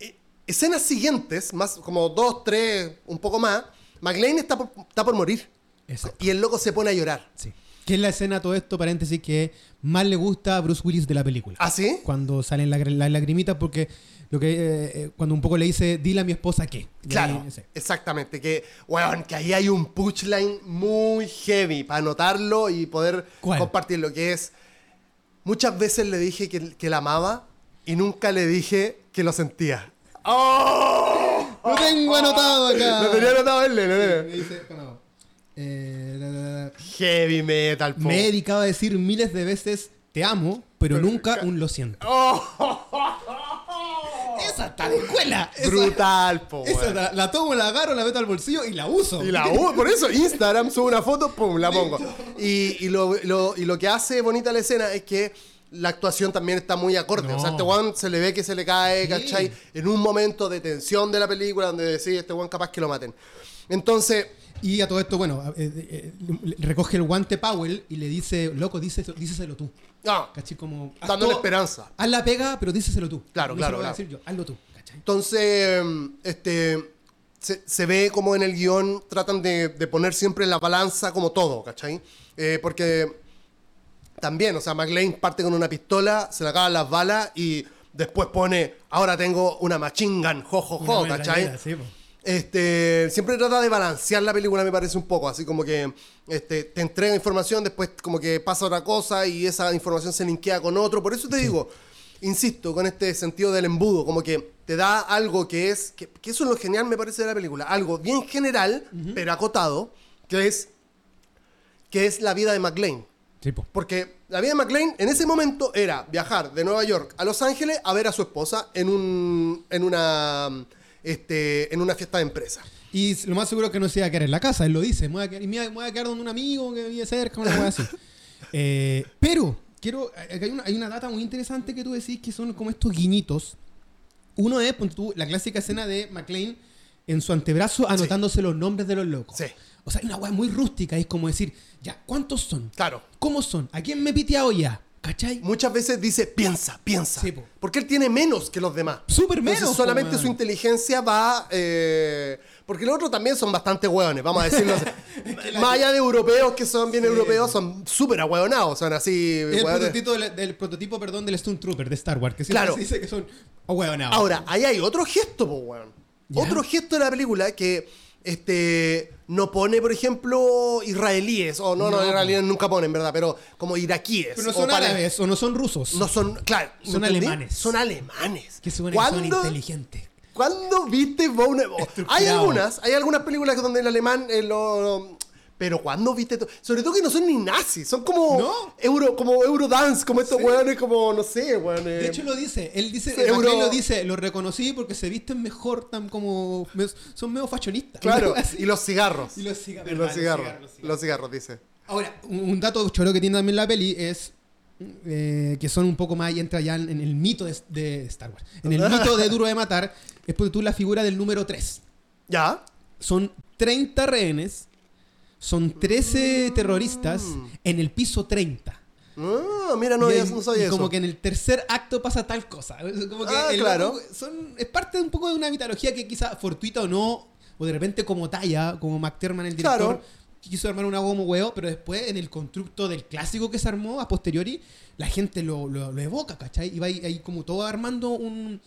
Eh, Escenas siguientes, más como dos, tres, un poco más, McLean está por, está por morir.
Exacto.
Y el loco se pone a llorar.
Sí. Que es la escena, todo esto, paréntesis, que más le gusta a Bruce Willis de la película.
¿Ah, sí?
Cuando salen las las lagrimitas, porque lo que eh, eh, cuando un poco le dice, dile a mi esposa qué. Y
Claro,
ahí,
exactamente. Que, weón, que ahí hay un punchline muy heavy para anotarlo y poder
¿Cuál?
compartirlo. Que es, muchas veces le dije que, que la amaba y nunca le dije que lo sentía. ¡Oh!
Lo tengo anotado acá.
Lo tenía anotado él, lo tenía.
Me dice, no, eh.
Heavy metal, po.
Me he dedicado a decir miles de veces te amo, pero nunca un lo siento. Esa está de escuela. Esa,
Brutal, po.
esa la, la tomo, la agarro, la meto al bolsillo y la uso.
Y la U, por eso Instagram sube una foto, pum, la pongo. Y, y lo, lo- y lo que hace bonita la escena es que la actuación también está muy acorde. O sea, este one se le ve que se le cae,
Sí.
¿cachai? En un momento de tensión de la película donde decís, este one capaz que lo maten. Entonces,
Y a todo esto, bueno, eh, eh, eh, recoge el guante Powell y le dice, loco, díselo, díselo tú.
no.
¿Cachai? Como.
Dándole
todo-
esperanza.
Haz la pega, pero díselo tú.
Claro,
No
claro,
se lo voy a
claro.
decir yo, hazlo tú. ¿Cachai?
Entonces, mm, este, se, se ve como en el guion tratan de, de poner siempre en la balanza como todo, ¿cachai? Eh, porque también, o sea, McLean parte con una pistola, se le acaban las balas y después pone, ahora tengo una machine gun, jo, jo, ¿cachai?
sí, po.
Este, siempre trata de balancear la película, me parece un poco, así como que este, te entrega información, después como que pasa otra cosa y esa información se linkea con otro. Por eso te digo, insisto, con este sentido del embudo, como que te da algo que es, que, que eso es lo genial me parece de la película, algo bien general, pero acotado, que es, que es la vida de McLean.
Sí, po.
Porque la vida de McLean en ese momento era viajar de Nueva York a Los Ángeles a ver a su esposa en, un, en, una, este, en una fiesta de empresa.
Y lo más seguro es que no se iba a quedar en la casa, él lo dice, me voy a quedar, me voy a quedar donde un amigo que vive cerca, una cosa así. Eh, pero, quiero, acá hay una, hay una data muy interesante que tú decís que son como estos guiñitos. Uno es, tú, la clásica escena de McLean en su antebrazo anotándose los nombres de los locos.
Sí.
O sea, hay una weá muy rústica, es como decir, ya, ¿cuántos son?
Claro.
¿Cómo son? ¿A quién me he piteado ya? ¿Cachai?
Muchas veces dice, piensa, piensa.
Sí, po.
porque él tiene menos que los demás.
Súper
Entonces,
menos,
solamente
po,
su inteligencia va... eh, porque los otros también son bastante hueones, vamos a decirlo. Más allá de europeos que son bien europeos, son súper ahueonados. Son así...
Es el prototipo, del, del prototipo, perdón, del Stone Trooper de Star Wars, que siempre
Claro.
se dice que son ahueonados.
Ahora, ahí hay otro gesto, po, weón.
¿Ya?
Otro gesto de la película que este no pone, por ejemplo, israelíes. O no, no,
No,
israelíes nunca ponen, ¿verdad? Pero como iraquíes.
Pero no
o
son
pale-
árabes o no son rusos.
No son, claro.
Son alemanes.
Son alemanes.
que que son
¿Cuándo-
inteligentes.
¿Cuándo viste o- Hay
Estructurado.
algunas, hay algunas películas donde el alemán eh, lo- Pero cuando viste to- sobre todo que no son ni nazis, son como
No.
euro, como Eurodance, como estos
Sí.
weones, como no sé, weones.
De hecho lo dice, él dice,
Sí, euro-
lo dice, lo reconocí porque se visten mejor, tan como son medio fashionistas.
claro, y los cigarros.
Y los ciga-
Y
verdad,
los
los
cigarros.
los cigarros.
Los cigarros, dice.
Ahora, un, un dato choro que tiene también la peli es eh, que son un poco más y entra ya en, en el mito de, de Star Wars. En el mito de Duro de Matar es porque tú la figura del número 3.
¿Ya?
Son 30 rehenes, son 13 terroristas en el piso 30.
Ah, mira, no,
y, hay-
no sabía
y como
eso.
que en el tercer acto pasa tal cosa. Como que
Ah,
el
claro.
son, es parte de un poco de una mitología que quizá fortuita o no, o de repente como talla, como McTiernan, el director,
Claro.
quiso armar una como huevo, pero después en el constructo del clásico que se armó a posteriori, la gente lo, lo, lo evoca, ¿cachai? Y va ahí, ahí como todo armando un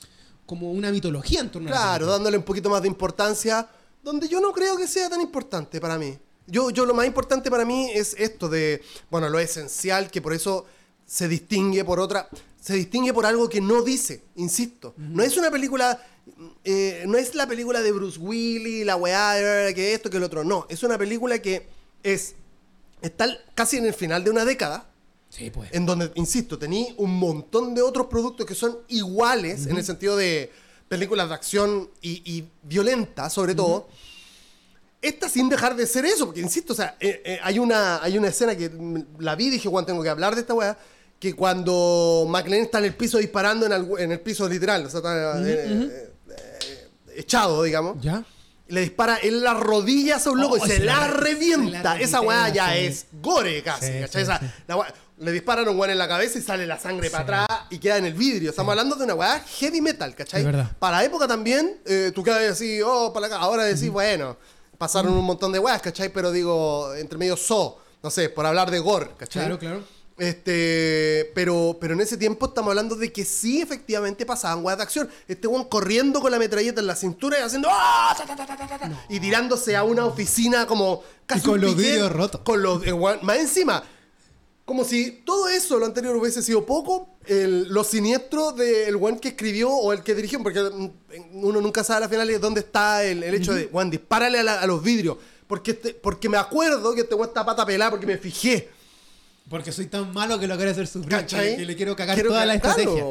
como una mitología en torno a la
Claro, dándole un poquito más de importancia, donde yo no creo que sea tan importante para mí. Yo, yo lo más importante para mí es esto de, bueno, lo esencial, que por eso se distingue por otra, se distingue por algo que no dice, insisto. No es una película, eh, no es la película de Bruce Willis, la weá, eh, que esto, que el otro, no. Es una película que es, está casi en el final de una década,
Sí, pues.
en donde, insisto, tení un montón de otros productos que son iguales en el sentido de películas de acción y, y violentas, sobre todo. Esta sin dejar de ser eso, porque insisto, o sea, eh, eh, hay, una, hay una escena que la vi y dije, Juan, tengo que hablar de esta weá, que cuando McLean está en el piso disparando en, algu- en el piso literal, o sea, está eh, eh, eh, echado, digamos,
¿Ya?
le dispara en las rodillas a un loco
Oh,
y se,
se
la,
la-
revienta.
se la
Esa weá ya
sí.
es gore casi,
Sí,
¿cachai?
sí,
Esa- la weá- le disparan a un weón en la cabeza y sale la sangre para atrás y queda en el vidrio. Estamos hablando de una weá heavy metal, ¿cachai? Para la época también, eh, tú quedas así, oh, para acá. Ahora decís, bueno, pasaron un montón de weas, ¿cachai? Pero digo, entre medio so, no sé, por hablar de gore, ¿cachai?
Claro, claro.
Este, pero, pero en ese tiempo estamos hablando de que sí, efectivamente pasaban weas de acción. Este weón corriendo con la metralleta en la cintura y haciendo ¡ah! ta, ta, ta, y tirándose a una oficina como casi
Y con
un
los vidrios rotos.
Con los eh, weón, más encima. Como si todo eso, lo anterior, hubiese sido poco, el, lo siniestro del weón que escribió o el que dirigió, porque mm, uno nunca sabe a la final dónde está el, el hecho de, weón, dispárale a, la- a los vidrios. Porque, este- porque me acuerdo que este weón está pata pelada porque me fijé.
Porque soy tan malo que lo quiero hacer sufrir, que le quiero cagar
Quiero
toda la estrategia.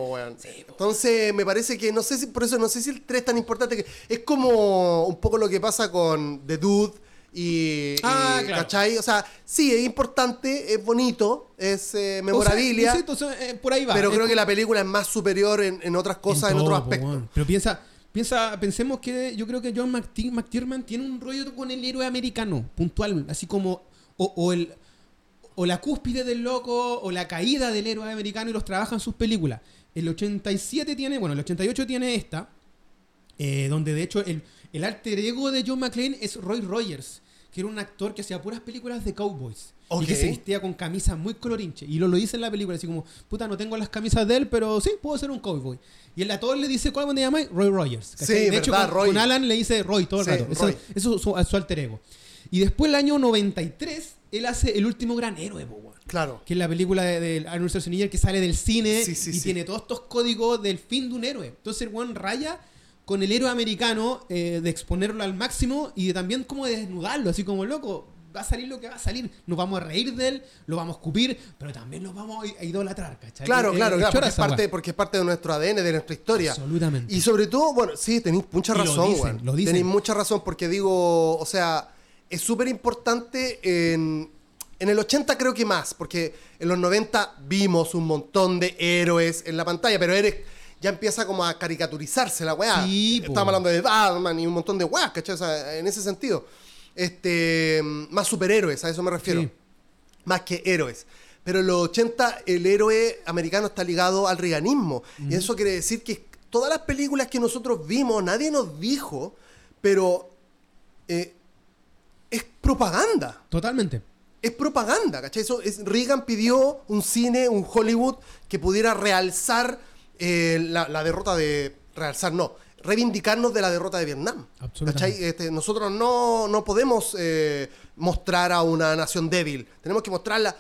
Entonces, me parece que, no sé si, por eso no sé si el 3 es tan importante. que Es como un poco lo que pasa con The Dude y.
Ah,
y,
claro.
¿Cachai? O sea, sí, es importante, es bonito, es eh, memorabilia.
O sea, eh, por ahí va.
pero
Es
creo que la película es más superior en, en otras cosas, en, otros aspectos.
Pero piensa, piensa, pensemos que yo creo que John McTi- McTiernan tiene un rollo con el héroe americano, puntual, así como o, o el o la cúspide del loco o la caída del héroe americano y los trabaja en sus películas. El 87 tiene, bueno, el 88 tiene esta, eh, donde de hecho el, el alter ego de John McClane es Roy Rogers, que era un actor que hacía puras películas de cowboys.
Ok.
Y que se vestía con camisas muy colorinche. Y lo, lo dice en la película, así como, puta, no tengo las camisas de él, pero sí, puedo ser un cowboy. Y el actor le dice, ¿cuál te llamas? Roy Rogers.
Sí,
de hecho,
verdad,
con,
Roy.
con Alan le dice Roy todo el
Sí,
rato. Eso,
Roy.
eso es su, su alter ego. Y después, el año 93, él hace El último gran héroe, weón.
Claro.
Que es la película de, de Arnold Schwarzenegger que sale del cine
Sí, sí,
y tiene todos estos códigos del fin de un héroe. Entonces, el weón raya con el héroe americano eh, de exponerlo al máximo y de también como de desnudarlo, así como loco. Va a salir lo que va a salir. Nos vamos a reír de él, lo vamos a escupir, pero también nos vamos a idolatrar, ¿cachai?
Claro,
Eh,
claro,
eh,
claro, porque es, parte, porque es parte de nuestro ADN, de nuestra historia.
Absolutamente.
Y sobre todo, bueno, sí, tenéis mucha
Y lo
razón,
dicen,
weón.
lo dicen.
Tenéis mucha razón porque digo, o sea, es súper importante en, en el 80 creo que más, porque en los 90 vimos un montón de héroes en la pantalla, pero eres ya empieza como a caricaturizarse la weá.
Sí, po.
Estamos hablando de Batman y un montón de weas, ¿cachai? O sea, en ese sentido. Este, más superhéroes, a eso me refiero
Sí.
más que héroes. Pero en los 80 el héroe americano está ligado al reganismo. Y eso quiere decir que todas las películas que nosotros vimos, nadie nos dijo, pero eh, es propaganda.
Totalmente.
Es propaganda, ¿cachai? Eso es, Reagan pidió un cine, un Hollywood que pudiera realzar eh, la, la derrota de... Realzar, no. Reivindicarnos de la derrota de Vietnam. Este, nosotros no, no podemos eh, mostrar a una nación débil. Tenemos que mostrarla.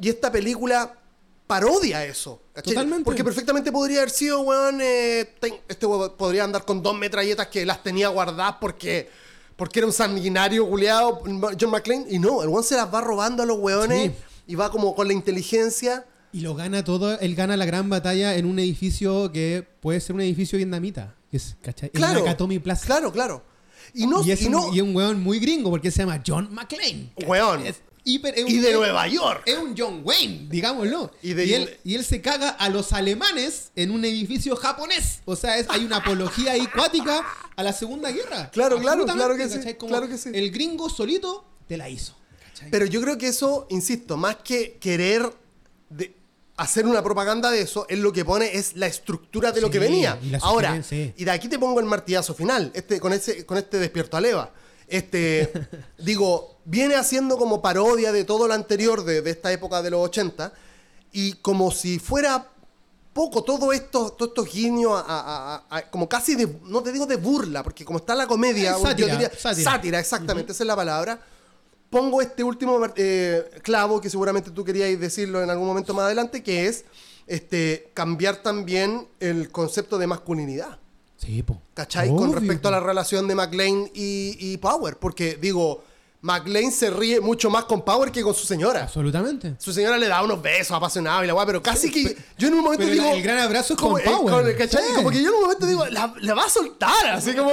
Y esta película parodia eso. ¿cachai?
Totalmente.
Porque perfectamente podría haber sido, weón, eh, este weón podría andar con dos metralletas que las tenía guardadas porque porque era un sanguinario culiado John McClane. Y no, el one se las va robando a los weones
Sí.
y va como con la inteligencia.
Y lo gana todo, él gana la gran batalla en un edificio que puede ser un edificio vietnamita. Que es, ¿cachai? En
Claro.
Nakatomi Plaza.
Claro, claro. Y no,
y, es
y
un,
no,
y un weón muy gringo porque se llama John McClane.
Weón.
Es hiper- es un-
y de Nueva York.
Es un John Wayne, digámoslo.
Y de-
él, y él se caga a los alemanes en un edificio japonés. O sea, es, hay una apología ahí cuática a la Segunda Guerra.
Claro, claro, claro que sí, claro que sí.
El gringo solito te la hizo. ¿cachai?
Pero yo creo que eso, insisto, más que querer de- hacer una propaganda de eso, es lo que pone es la estructura de lo
Sí,
que venía.
y la
Ahora, y de aquí te pongo el martillazo final, este, con, ese, con este despierto a leva. Este, digo, viene haciendo como parodia de todo lo anterior de, de esta época de los 80, y como si fuera poco todo esto, todos estos guiños a, a- a- a- como casi de, no te digo de burla, porque como está la comedia,
Eh,
yo
sátira,
diría,
sátira.
sátira, exactamente, esa es la palabra. Pongo este último eh, clavo que seguramente tú querías decirlo en algún momento más adelante, que es este, cambiar también el concepto de masculinidad.
Sí, po.
¿Cachai? Con respecto a la relación de McLean y, y Power. Porque, digo, McLean se ríe mucho más con Power que con su señora.
Absolutamente.
Su señora le da unos besos apasionados y la weá, pero casi que yo en un momento
pero
digo.
el gran abrazo es
como,
con
eh,
Power.
¿cachai?
Sí.
Como que yo en un momento digo, la, la va a soltar, así como,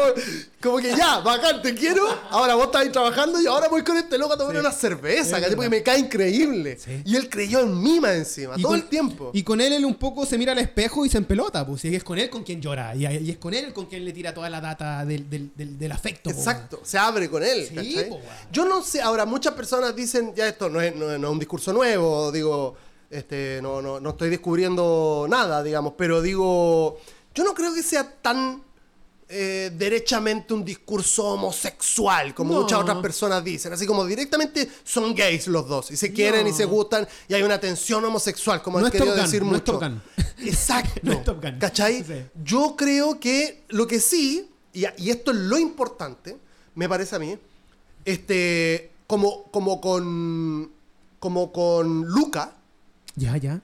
como que ya, bacán, te quiero. Ahora vos estás ahí trabajando y ahora voy con este loco a tomar una cerveza,
verdad.
Porque me cae increíble.
Sí.
Y él creyó en mí más encima, todo
con-
el tiempo.
Y con él, él un poco se mira al espejo y se empelota, pues. Y es con él con quien llora. Y, y es con él con quien le tira toda la data del, del, del, del afecto. po.
Exacto, se abre con él.
Sí, po, weón.
Yo no sé, ahora muchas personas dicen, ya esto no es, no, es- no es un discurso nuevo, digo, este, no, no, no estoy descubriendo nada, digamos, pero digo, yo no creo que sea tan eh, derechamente un discurso homosexual, como
No.
muchas otras personas dicen, así como directamente son gays los dos, y se quieren y se gustan, y hay una tensión homosexual, como
No
han querido
Gun,
decir
no es
mucho.
Top Gun.
Exacto.
No es Top Gun.
¿Cachai?
Sí.
Yo creo que lo que sí, y, y esto es lo importante, me parece a mí, este, como, como con como con Luca,
Ya, ya.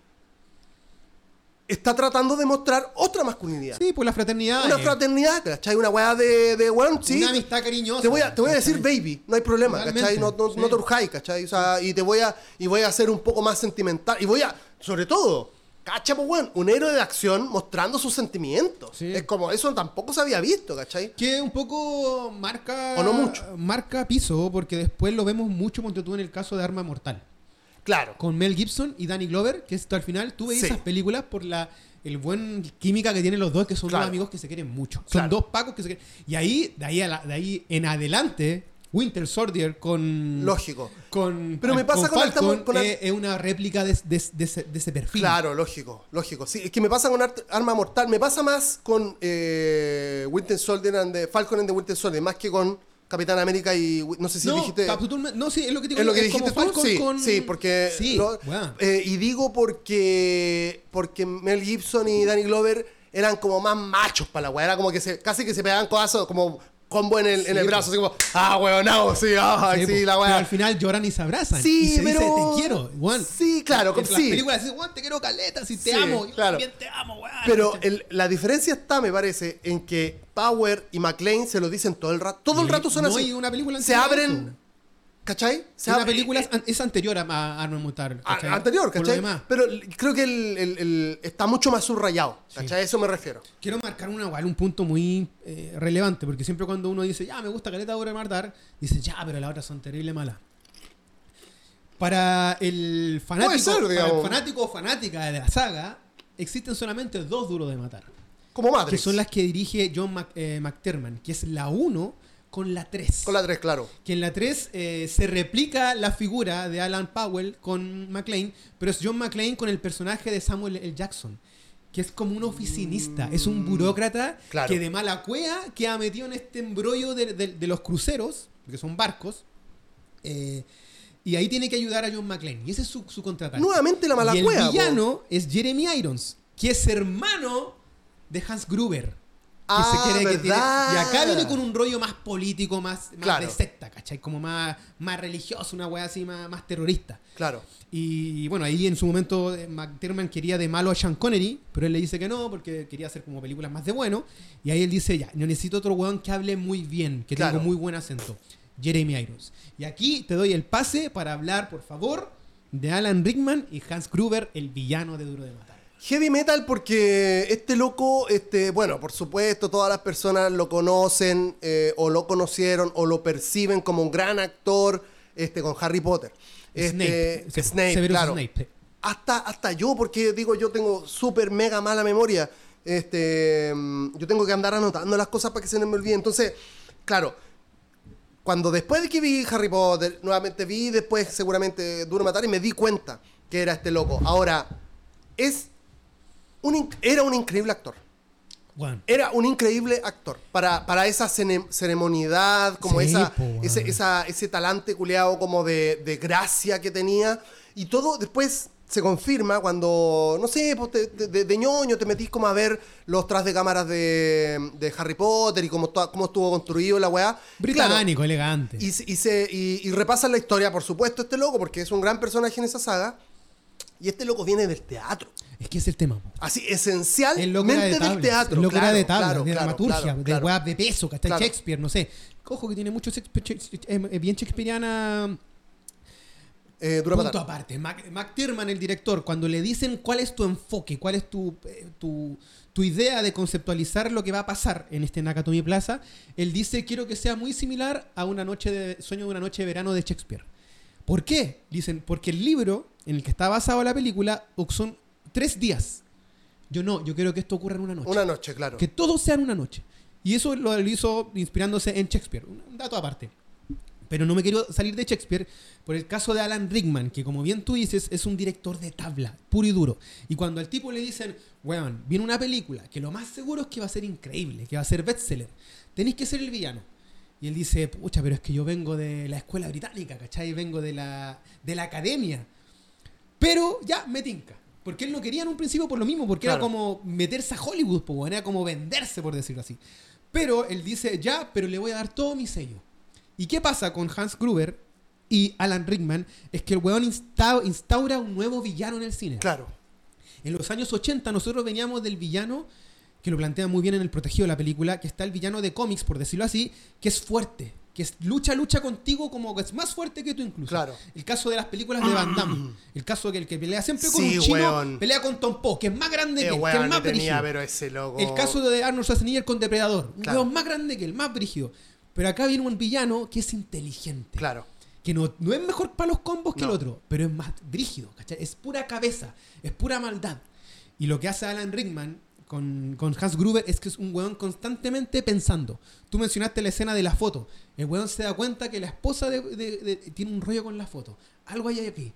está tratando de mostrar otra masculinidad.
Sí, pues la fraternidad.
Una
eh,
fraternidad, ¿cachai? Una weá de, de weón, sí.
Una amistad cariñosa.
Te voy a, te voy a decir baby, no hay problema, ¿cachai? No, no,
sí.
no te urjáis, ¿cachai? O sea, y te voy a, y voy a hacer un poco más sentimental. Y voy a, sobre todo, cacha, pues, weón, un héroe de acción mostrando sus sentimientos.
Sí.
Es como, eso tampoco se había visto, ¿cachai?
Que un poco marca.
O no mucho.
Marca piso, porque después lo vemos mucho, ponte tú en el caso de Arma Mortal.
Claro.
Con Mel Gibson y Danny Glover, que esto al final tú veis
Sí.
esas películas por la el buen química que tienen los dos, que son
Claro.
dos amigos que se quieren mucho. Son
Claro.
dos pacos que se quieren. Y ahí, de ahí, a la- de ahí en adelante, Winter Soldier con.
Lógico.
Con,
Pero me pasa con
Falcon
Alta- con
es, una réplica de, de- de ese, de ese perfil.
Claro, lógico, lógico. Sí, es que me pasa con Art- Arma Mortal, me pasa más con eh, Winter Soldier and the Falcon and the Winter Soldier, más que con Capitán América y no sé si
no,
dijiste
no, sí, es lo que digo.
es lo que
es
dijiste
como
tú, sí,
con-
sí, porque
Sí,
lo- eh, y digo porque porque Mel Gibson y Danny Glover eran como más machos para la weá, era como que se casi que se pegaban codazos como combo en el, en
Sí,
el
po.
brazo, así como, ah, weón, no, sí, ah, sí,
Sí, po.
la weá.
al final lloran y se abrazan.
Sí,
y se
pero-
dice, te quiero, weón.
Sí, claro,
En
como-
las
sí.
películas dicen, te quiero caleta, si te amo. Yo
claro.
también te amo, weón.
Pero el- la diferencia está, me parece, en que Power y McLean se lo dicen todo el rato. Todo el rato son
no
así.
hay una película
Se abren. ¿Cachai? Se abre-
película
eh,
es, an- es anterior a, a Arma Mortal.
a-
¿cachai?
anterior, ¿cachai? Pero creo que el, el- el- está mucho más subrayado. ¿Cachai? A eso me refiero.
Quiero marcar una, un punto muy eh, relevante, porque siempre cuando uno dice, ya, me gusta Caleta de Matar, dice, ya, pero las otras son terrible malas. Para el fanático,
ser,
para el fanático o fanática de la saga, existen solamente dos duros de matar.
Como Matrix.
Que son las que dirige John eh, McTiernan, que es la 1 con la 3.
Con la 3, claro.
Que en la 3 eh, se replica la figura de Alan Powell con McLean, pero es John McClane con el personaje de Samuel L. Jackson. Que es como un oficinista, es un burócrata
Mm, Claro.
que de mala cueva que ha metido en este embrollo de, de- de los cruceros, que son barcos, eh, y ahí tiene que ayudar a John McClane. Y ese es su, su contratante.
Nuevamente la mala
y el
cueva, po.
villano es Jeremy Irons, que es hermano de Hans Gruber.
Ah,
se quiere que tiene-
¿verdad?
y acá viene con un rollo más político, más, más
Claro.
de secta, ¿cachai? Como más, más religioso, una wea así más, más terrorista.
Claro.
Y bueno, ahí en su momento eh, McTiernan quería de malo a Sean Connery, pero él le dice que no, porque quería hacer como películas más de bueno. Y ahí él dice, ya, yo necesito otro weón que hable muy bien, que
Claro.
tenga muy buen acento. Jeremy Irons. Y aquí te doy el pase para hablar, por favor, de Alan Rickman y Hans Gruber, el villano de Duro de Matar.
Heavy metal porque este loco, este, bueno, por supuesto, todas las personas lo conocen eh, o lo conocieron o lo perciben como un gran actor este, con Harry Potter. Este,
Snape,
Snape,
Severus
claro.
Snape.
Hasta, hasta yo, porque digo, yo tengo súper mega mala memoria. Este, mm, yo tengo que andar anotando las cosas para que se no me olviden. Entonces, claro, cuando después de que vi Harry Potter, nuevamente vi después seguramente Duro Matar y me di cuenta que era este loco. Ahora, es un, era un increíble actor.
Bueno,
Era un increíble actor. Para, para esa cene- ceremonidad, como
Sí,
esa,
po,
ese, esa- ese talante culeado como de, de gracia que tenía. Y todo después se confirma cuando, no sé, pues, te- te- de, de ñoño te metís como a ver los tras de cámaras de, de Harry Potter y cómo, cómo estuvo construido la weá. Claro,
británico, elegante.
y, y, se- y- y repasan la historia, por supuesto, este loco, porque es un gran personaje en esa saga. Y este loco viene del teatro.
Es que es el tema. po.
Así, esencialmente
de
del teatro.
Loco
claro,
era de
claro,
de
claro,
dramaturgia, de weas de peso, ¿cachai?
Claro.
Shakespeare, no sé. Ojo que tiene mucho Shakespeare, bien shakespeariana
Eh, dura
punto aparte. Mac, el director, cuando le dicen cuál es tu enfoque, cuál es tu, eh, tu, tu idea de conceptualizar lo que va a pasar en este Nakatomi Plaza, él dice, quiero que sea muy similar a una noche de sueño de una noche de verano de Shakespeare. ¿Por qué? Dicen, porque el libro en el que está basado la película son tres días. Yo no, yo quiero que esto ocurra en una noche.
Una noche, claro.
Que todo sea en una noche. Y eso lo hizo inspirándose en Shakespeare. Un un dato aparte. Pero no me quiero salir de Shakespeare por el caso de Alan Rickman, que como bien tú dices, es un director de tabla, puro y duro. Y cuando al tipo le dicen, weón, viene una película que lo más seguro es que va a ser increíble, que va a ser bestseller, tenéis que ser el villano. Y él dice, pucha, pero es que yo vengo de la escuela británica, ¿cachai? Vengo de la, de la academia. Pero ya, me tinca. Porque él no quería en un principio por lo mismo, porque era como meterse a Hollywood, po, era como venderse, por decirlo así. Pero él dice, ya, pero le voy a dar todo mi sello. ¿Y qué pasa con Hans Gruber y Alan Rickman? Es que el weón insta- instaura un nuevo villano en el cine.
Claro.
En los años 80 nosotros veníamos del villano, que lo plantea muy bien en el protegido de la película, que está el villano de cómics, por decirlo así, que es fuerte, que lucha, lucha contigo como que es más fuerte que tú incluso.
Claro.
El caso de las películas de Van Damme. El caso que el que pelea siempre con
Sí,
un chino,
weón.
pelea con Tom Poe, que es más grande
Eh,
que él, que es más
le tenía,
brígido.
pero ese loco.
El caso de Arnold Schwarzenegger con Depredador. Un
Claro.
weón más grande que él, más brígido. Pero acá viene un villano que es inteligente.
Claro.
Que no, no es mejor para los combos que
No.
el otro, pero es más brígido, ¿cachai? Es pura cabeza, es pura maldad. Y lo que hace Alan Rickman con, con Hans Gruber es que es un weón constantemente pensando. Tú mencionaste la escena de la foto. El weón se da cuenta que la esposa de- de- tiene un rollo con la foto. Algo hay aquí.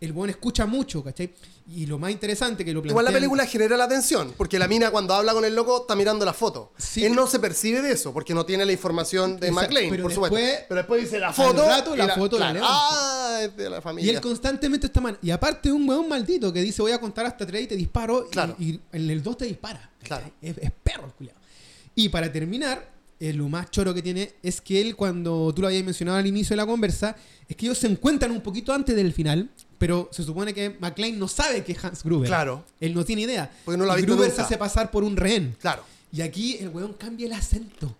El weón escucha mucho, ¿cachai? Y lo más interesante que lo
Igual la
plantean-
película genera la atención, porque la mina cuando habla con el loco está mirando la foto.
Sí.
Él no se percibe de eso, porque no tiene la información de McLean,
pero
por
después-
supuesto. Pero después dice la foto.
rato
y
la foto la levanta.
Ah, es de la
Y
familia.
él constantemente está mal. Y aparte, un weón maldito que dice: Voy a contar hasta tres y te disparo. y-
Claro.
Y, en el 2 te dispara.
Claro.
Es, es perro el culiao. Y para terminar, eh, lo más choro que tiene es que él, cuando tú lo habías mencionado al inicio de la conversa, es que ellos se encuentran un poquito antes del final. Pero se supone que McLean no sabe que es Hans Gruber.
Claro.
Él no tiene idea.
Porque no lo ha visto
Gruber
nunca.
se hace pasar por un rehén.
Claro.
Y aquí el weón cambia el acento.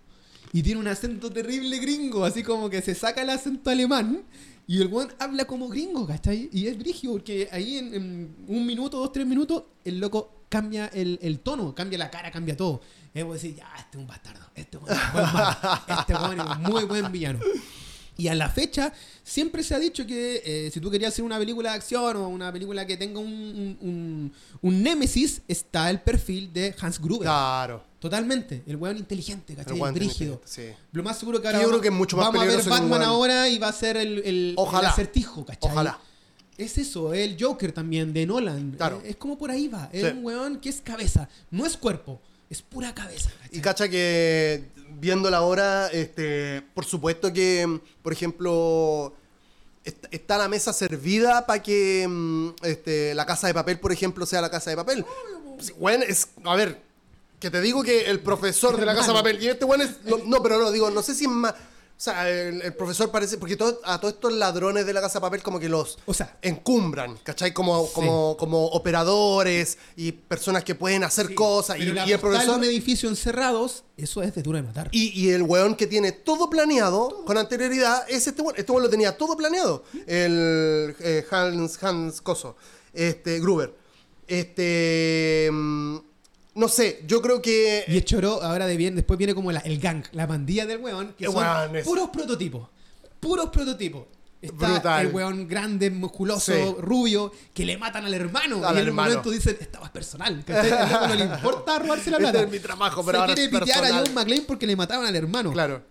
Y tiene un acento terrible gringo, así como que se saca el acento alemán. Y el weón habla como gringo, ¿cachai? Y es brigio, porque ahí en, en un minuto, dos, tres minutos, el loco cambia el, el tono, cambia la cara, cambia todo. Vos decís, ya, este es un bastardo, este weón es un buen malo, este weón es muy buen villano. Y a la fecha, siempre se ha dicho que eh, si tú querías hacer una película de acción o una película que tenga un, un, un- un némesis, está el perfil de Hans Gruber.
Claro.
Totalmente. El weón inteligente, ¿cachai?
El weón
brígido.
sí.
Lo más seguro que ahora
yo
vamos,
creo que es mucho más
vamos a ver Batman ahora y va a ser el, el,
Ojalá.
el acertijo, ¿cachai?
Ojalá.
Es eso, el Joker también de Nolan.
Claro.
Eh, Es como por ahí va. Es
Sí.
un weón que es cabeza. No es cuerpo, es pura cabeza. ¿cachai?
Y cacha que viéndola ahora, este, por supuesto que, por ejemplo, est- está la mesa servida para que mm, este, la casa de papel, por ejemplo, sea la casa de papel. Bueno, es, a ver, Que te digo que el profesor de la casa de papel. Y este weón es. No, no, pero no, digo, no sé si es más. O sea, el, el profesor parece. Porque todo- a todos estos ladrones de la casa de papel, como que los
O sea-
encumbran, ¿cachai? Como, como, como operadores y personas que pueden hacer cosas. Y,
la
y el profesor.
un edificio encerrados, eso es de duro de matar.
Y, y el weón que tiene todo planeado con anterioridad es este weón. Este weón lo tenía todo planeado. El eh, Hans, Hans Coso. Este, Gruber. Este. mm, no sé, yo creo que.
Y el choro, ahora de bien, después viene como la- el gang, la pandilla del weón, que son
es-
puros prototipos. Puros prototipos. Está
Brutal.
el weón grande, musculoso,
Sí.
rubio, que le matan al hermano.
Al
y en un momento dicen, esta es personal. no le importa robarse la
Este
plata.
es mi trabajo, pero
Se
ahora
quiere
es
pitear a. John McClane porque le mataban al hermano.
Claro.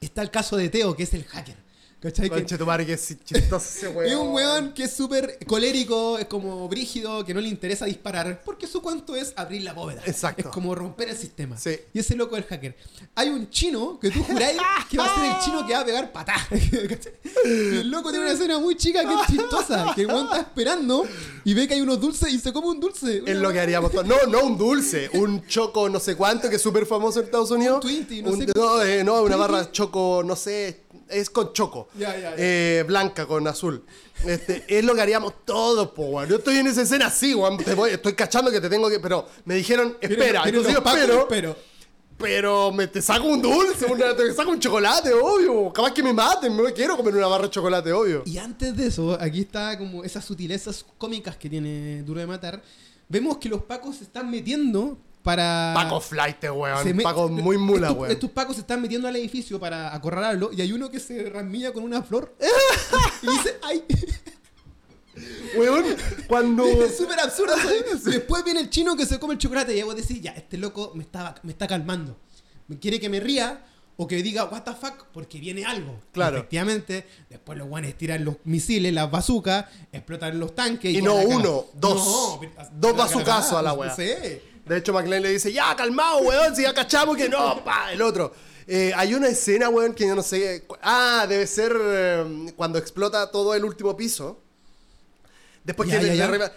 Está el caso de Teo, que es el hacker. ¿Cachai?
Conche tu madre, que es chistoso ese weón.
es un weón que es súper colérico, es como brígido, que no le interesa disparar, porque su cuento es abrir la bóveda.
Exacto.
Es como romper el sistema.
Sí.
Y ese loco es el hacker. Hay un chino que tú juráis que va a ser el chino que va a pegar. Y el loco tiene una escena muy chica que es chistosa, que el weón está esperando y ve que hay unos dulces y se come un dulce.
Es lo que haríamos todos. No, no un dulce, un choco no sé cuánto que es súper famoso en Estados Unidos.
Un Twinty, no
Un-
sé
no, eh, no, una barra choco, no sé, es con choco.
Ya, ya, ya.
Eh, blanca con azul. Este, es lo que haríamos todos, po, weón. Yo estoy en esa escena así, weón. Te voy- estoy cachando que te tengo que. Pero me dijeron, espera.
Los
yo
pacos,
espero.
pero
Pero me te saco un dulce, una- te saco un chocolate, obvio. Capaz que me maten, me quiero comer una barra de chocolate, obvio.
Y antes de eso, aquí está como esas sutilezas cómicas que tiene Duro de Matar. Vemos que los pacos se están metiendo para.
Paco Flight, weón.
se me-
Paco muy mula,
estos,
weón.
Estos pacos se están metiendo al edificio para acorralarlo y hay uno que se ramilla con una flor y dice, ¡ay!
Weón, cuando.
Es súper absurdo. Después viene el chino que se come el chocolate y vos decís, ya, este loco me está, me está calmando. Me quiere que me ría o que diga, what the fuck, porque viene algo.
Claro.
Efectivamente, después los guanes tiran los misiles, las bazucas, explotan los tanques.
Y no uno, dos.
pero-
Dos bazucazos a la
no
wea.
sé.
De hecho, McLean le dice, ya, calmado, weón, si ya cachamos que no, pa, el otro. Eh, hay una escena, weón, que yo no sé. Ah, debe ser eh, cuando explota todo el último piso. Después
Ya,
que
ya,
de
ya.
arriba.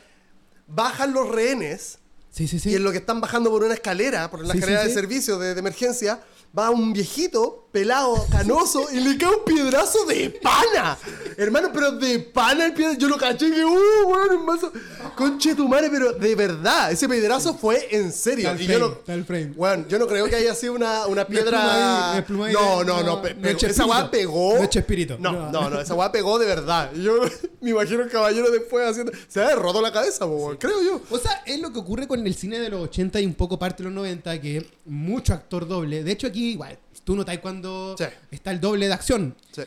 Bajan los rehenes.
Sí, sí, sí.
Y en lo que están bajando por una escalera, por la
Sí,
escalera
sí,
de
sí.
servicio de, de emergencia, va un viejito, pelado, canoso, y le cae un piedrazo de pana. Hermano, pero de pana el piedrazo. Yo lo caché y que, uh, weón, hermano. Conche tu madre, pero de verdad, ese piedrazo fue en serio.
El
y yo
frame,
no,
está el frame.
Weón, yo no creo que haya sido una, una piedra.
No
no, no, pe- esa weá pegó.
No es Chespirito,
No,
no.
no, esa weá pegó de verdad. Yo me imagino el caballero después haciendo. Se ha roto la cabeza, weón, creo yo.
O sea, es lo que ocurre con el cine de los 80 y un poco parte de los 90, que mucho actor doble. De hecho, aquí, igual, tú notas cuando
Sí.
está el doble de acción.
Sí.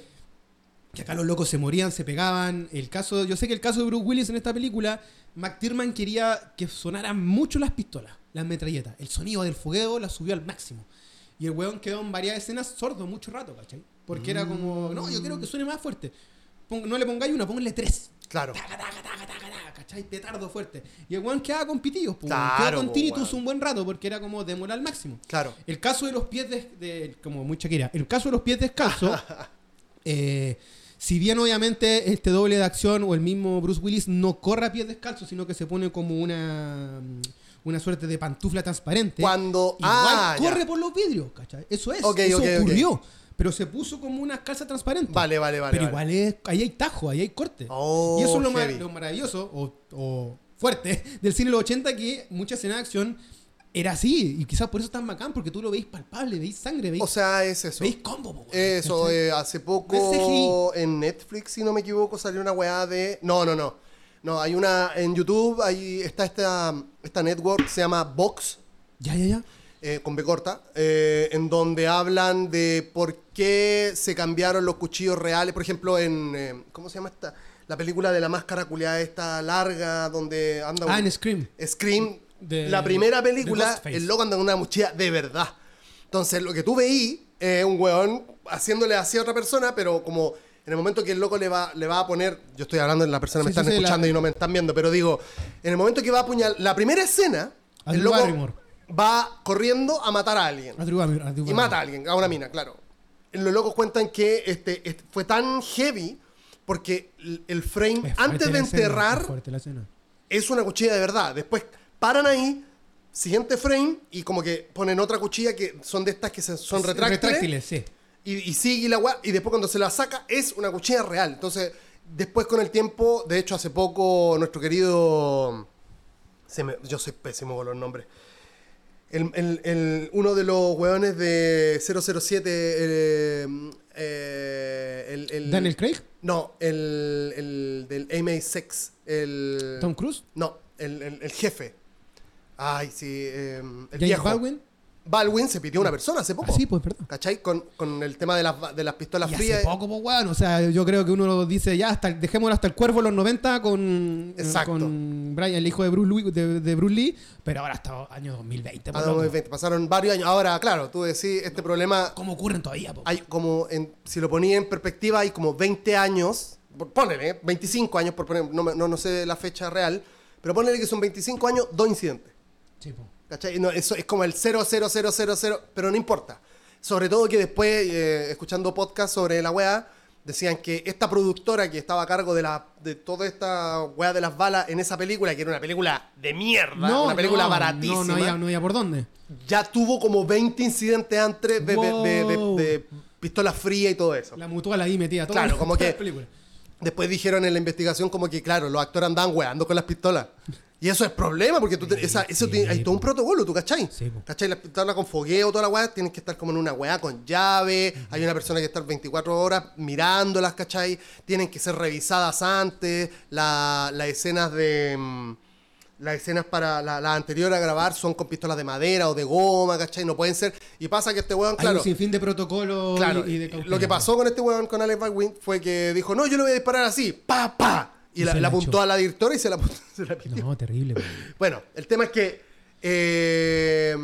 Que acá los locos se morían, se pegaban. El caso, yo sé que el caso de Bruce Willis en esta película, McTiernan quería que sonaran mucho las pistolas, las metralletas. El sonido del fogueo la subió al máximo. Y el weón quedó en varias escenas sordo mucho rato, ¿cachai? Porque era como, no, yo quiero que suene más fuerte. No le pongáis una, pónganle tres.
Claro.
Taca, taca, taca, taca, taca, ¿cachai? Petardo fuerte. Y el weón quedaba con pitillos, pues.
Claro,
quedaba con
po,
tinnitus un buen rato porque era como demorar al máximo.
Claro.
El caso de los pies de, de- como muy Shakira, el caso de los pies descalzos, eh, si bien obviamente este doble de acción o el mismo Bruce Willis no corre a pies descalzos, sino que se pone como una una suerte de pantufla transparente.
Cuando-
igual
ah, ya.
corre por los vidrios, ¿cachai? Eso es,
Ok,
eso ocurrió. Pero se puso como una calza transparente.
Vale, vale, vale,
Pero
vale.
igual es, ahí hay tajo, ahí hay corte.
Oh,
y eso es lo, mar- lo maravilloso o, o fuerte del cine de los 80 que mucha escena de acción era así. Y quizás por eso es tan bacán, porque tú lo veis palpable, veis sangre, veis,
O sea, es eso.
veis combo. po,
Eso, eh, hace poco en Netflix, si no me equivoco, salió una weá de. No, no, no. No, hay una. En YouTube ahí está esta, esta network, se llama Vox,
Ya, ya, ya.
Eh, con B corta, eh, en donde hablan de por qué se cambiaron los cuchillos reales. Por ejemplo, en. eh, ¿Cómo se llama esta? La película de la máscara culiada, esta larga, donde anda.
Ah,
un-
en Scream.
Scream,
De-
la primera película, el loco anda con una mochila de verdad. Entonces, lo que tú veí es un weón haciéndole así a otra persona, pero como en el momento que el loco le va, le va a poner. Yo estoy hablando en la persona, me
Sí, sí,
están
sí,
escuchando
la-
y no me están viendo, pero digo, en el momento que va a apuñalar. La primera escena, el loco
Barrymore.
Va corriendo a matar a alguien.
A a Drew
Y mata a alguien, a una mina, claro. Los locos cuentan que este, este fue tan heavy porque el- frame,
Es
antes de
escena,
enterrar,
es
una cuchilla de verdad. Después paran ahí, siguiente frame y como que ponen otra cuchilla que son de estas que son retráctiles.
Retráctiles, sí.
Y, y sigue la y después cuando se la saca es una cuchilla real. Entonces, después con el tiempo, de hecho hace poco nuestro querido... se me- yo soy pésimo con los nombres. El, el- el- uno de los weones de 007... eh, eh, el, el-
Daniel Craig,
No, el, el del MI6. El,
Tom Cruise,
No, el, el- el jefe. Ay, sí. eh, el
James
viejo.
Baldwin.
Baldwin se pidió una persona hace poco.
Ah, sí, pues verdad.
¿Cachai? Con, con el tema de las, de las pistolas
Y
frías.
hace poco, pues, weón. O sea, yo creo que uno lo dice ya, hasta, dejémoslo hasta el cuervo en los 90 con,
Exacto.
con Brian, el hijo de Bruce, Lee, de, de Bruce Lee, pero ahora hasta año 2020.
Ah,
pues,
no,
loco.
2020, Pasaron varios años. Ahora, claro, tú decís, este problema.
¿Cómo ocurren todavía? po?
Hay como. En, si lo ponía en perspectiva, hay como 20 años. por- Ponele, ¿eh? 25 años, por poner, no, no, no sé la fecha real. Pero ponele que son 25 años, dos incidentes.
Sí, po.
¿Cachai? No, eso es como el 00000, pero no importa. Sobre todo que después, eh, escuchando podcast sobre la weá, decían que esta productora que estaba a cargo de, la, de toda esta weá de las balas en esa película, que era una película de mierda, una película
no,
baratísima,
No, no había, no había por dónde.
ya tuvo como 20 incidentes antes de, de- de- de-
Wow.
de pistola fría y todo eso.
La mutual ahí metida. toda
Claro,
la-
como que-
película.
Después dijeron en la investigación como que, claro, los actores andaban weando con las pistolas. Y eso es problema, porque tú te- esa- eso
sí,
tiene- hay todo un protocolo, ¿tú cachai?
Sí.
¿Cachai? Las pistolas con fogueo, toda la weá, tienen que estar como en una weá con llave, hay una persona que estar 24 horas mirándolas, ¿cachai? Tienen que ser revisadas antes, la- las escenas de... mm, Las escenas para la, la anterior a grabar son con pistolas de madera o de goma, ¿cachai? No pueden ser... Y pasa que este weón,
Hay
claro...
un sinfín de protocolo
Claro,
y, y de cautela.
lo que pasó con este weón, con Alex Baldwin, fue que dijo, no, yo le voy a disparar así, pa, pa. Y,
Y
la, apuntó a la directora y se la, se la pitió.
No, terrible.
Bueno, el tema es que eh,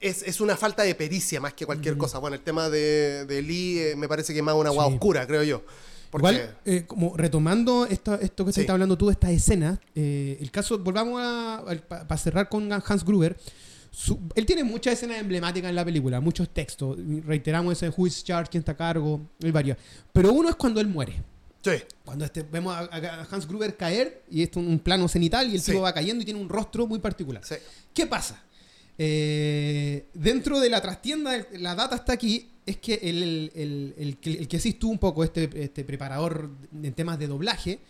es, es una falta de pericia más que cualquier cosa. Bueno, el tema de, de Lee eh, me parece que es más una agua
Sí.
oscura, creo yo. Porque,
Igual, eh, como retomando esto, esto que
Sí.
se está hablando tú, esta escena, eh, el caso, volvamos a, para cerrar con Hans Gruber. su- él tiene muchas escenas emblemáticas en la película, muchos textos. Reiteramos ese Who is quién está a cargo, hay varios. Pero uno es cuando él muere.
Sí,
Cuando este, vemos a, Hans Gruber caer y esto es un plano cenital y el
Sí.
tipo va cayendo y tiene un rostro muy particular.
sí.
¿Qué pasa? Eh, dentro de la trastienda, la data está aquí, es que el, el, el- el que- hiciste tú un poco, este, este preparador en temas de doblaje,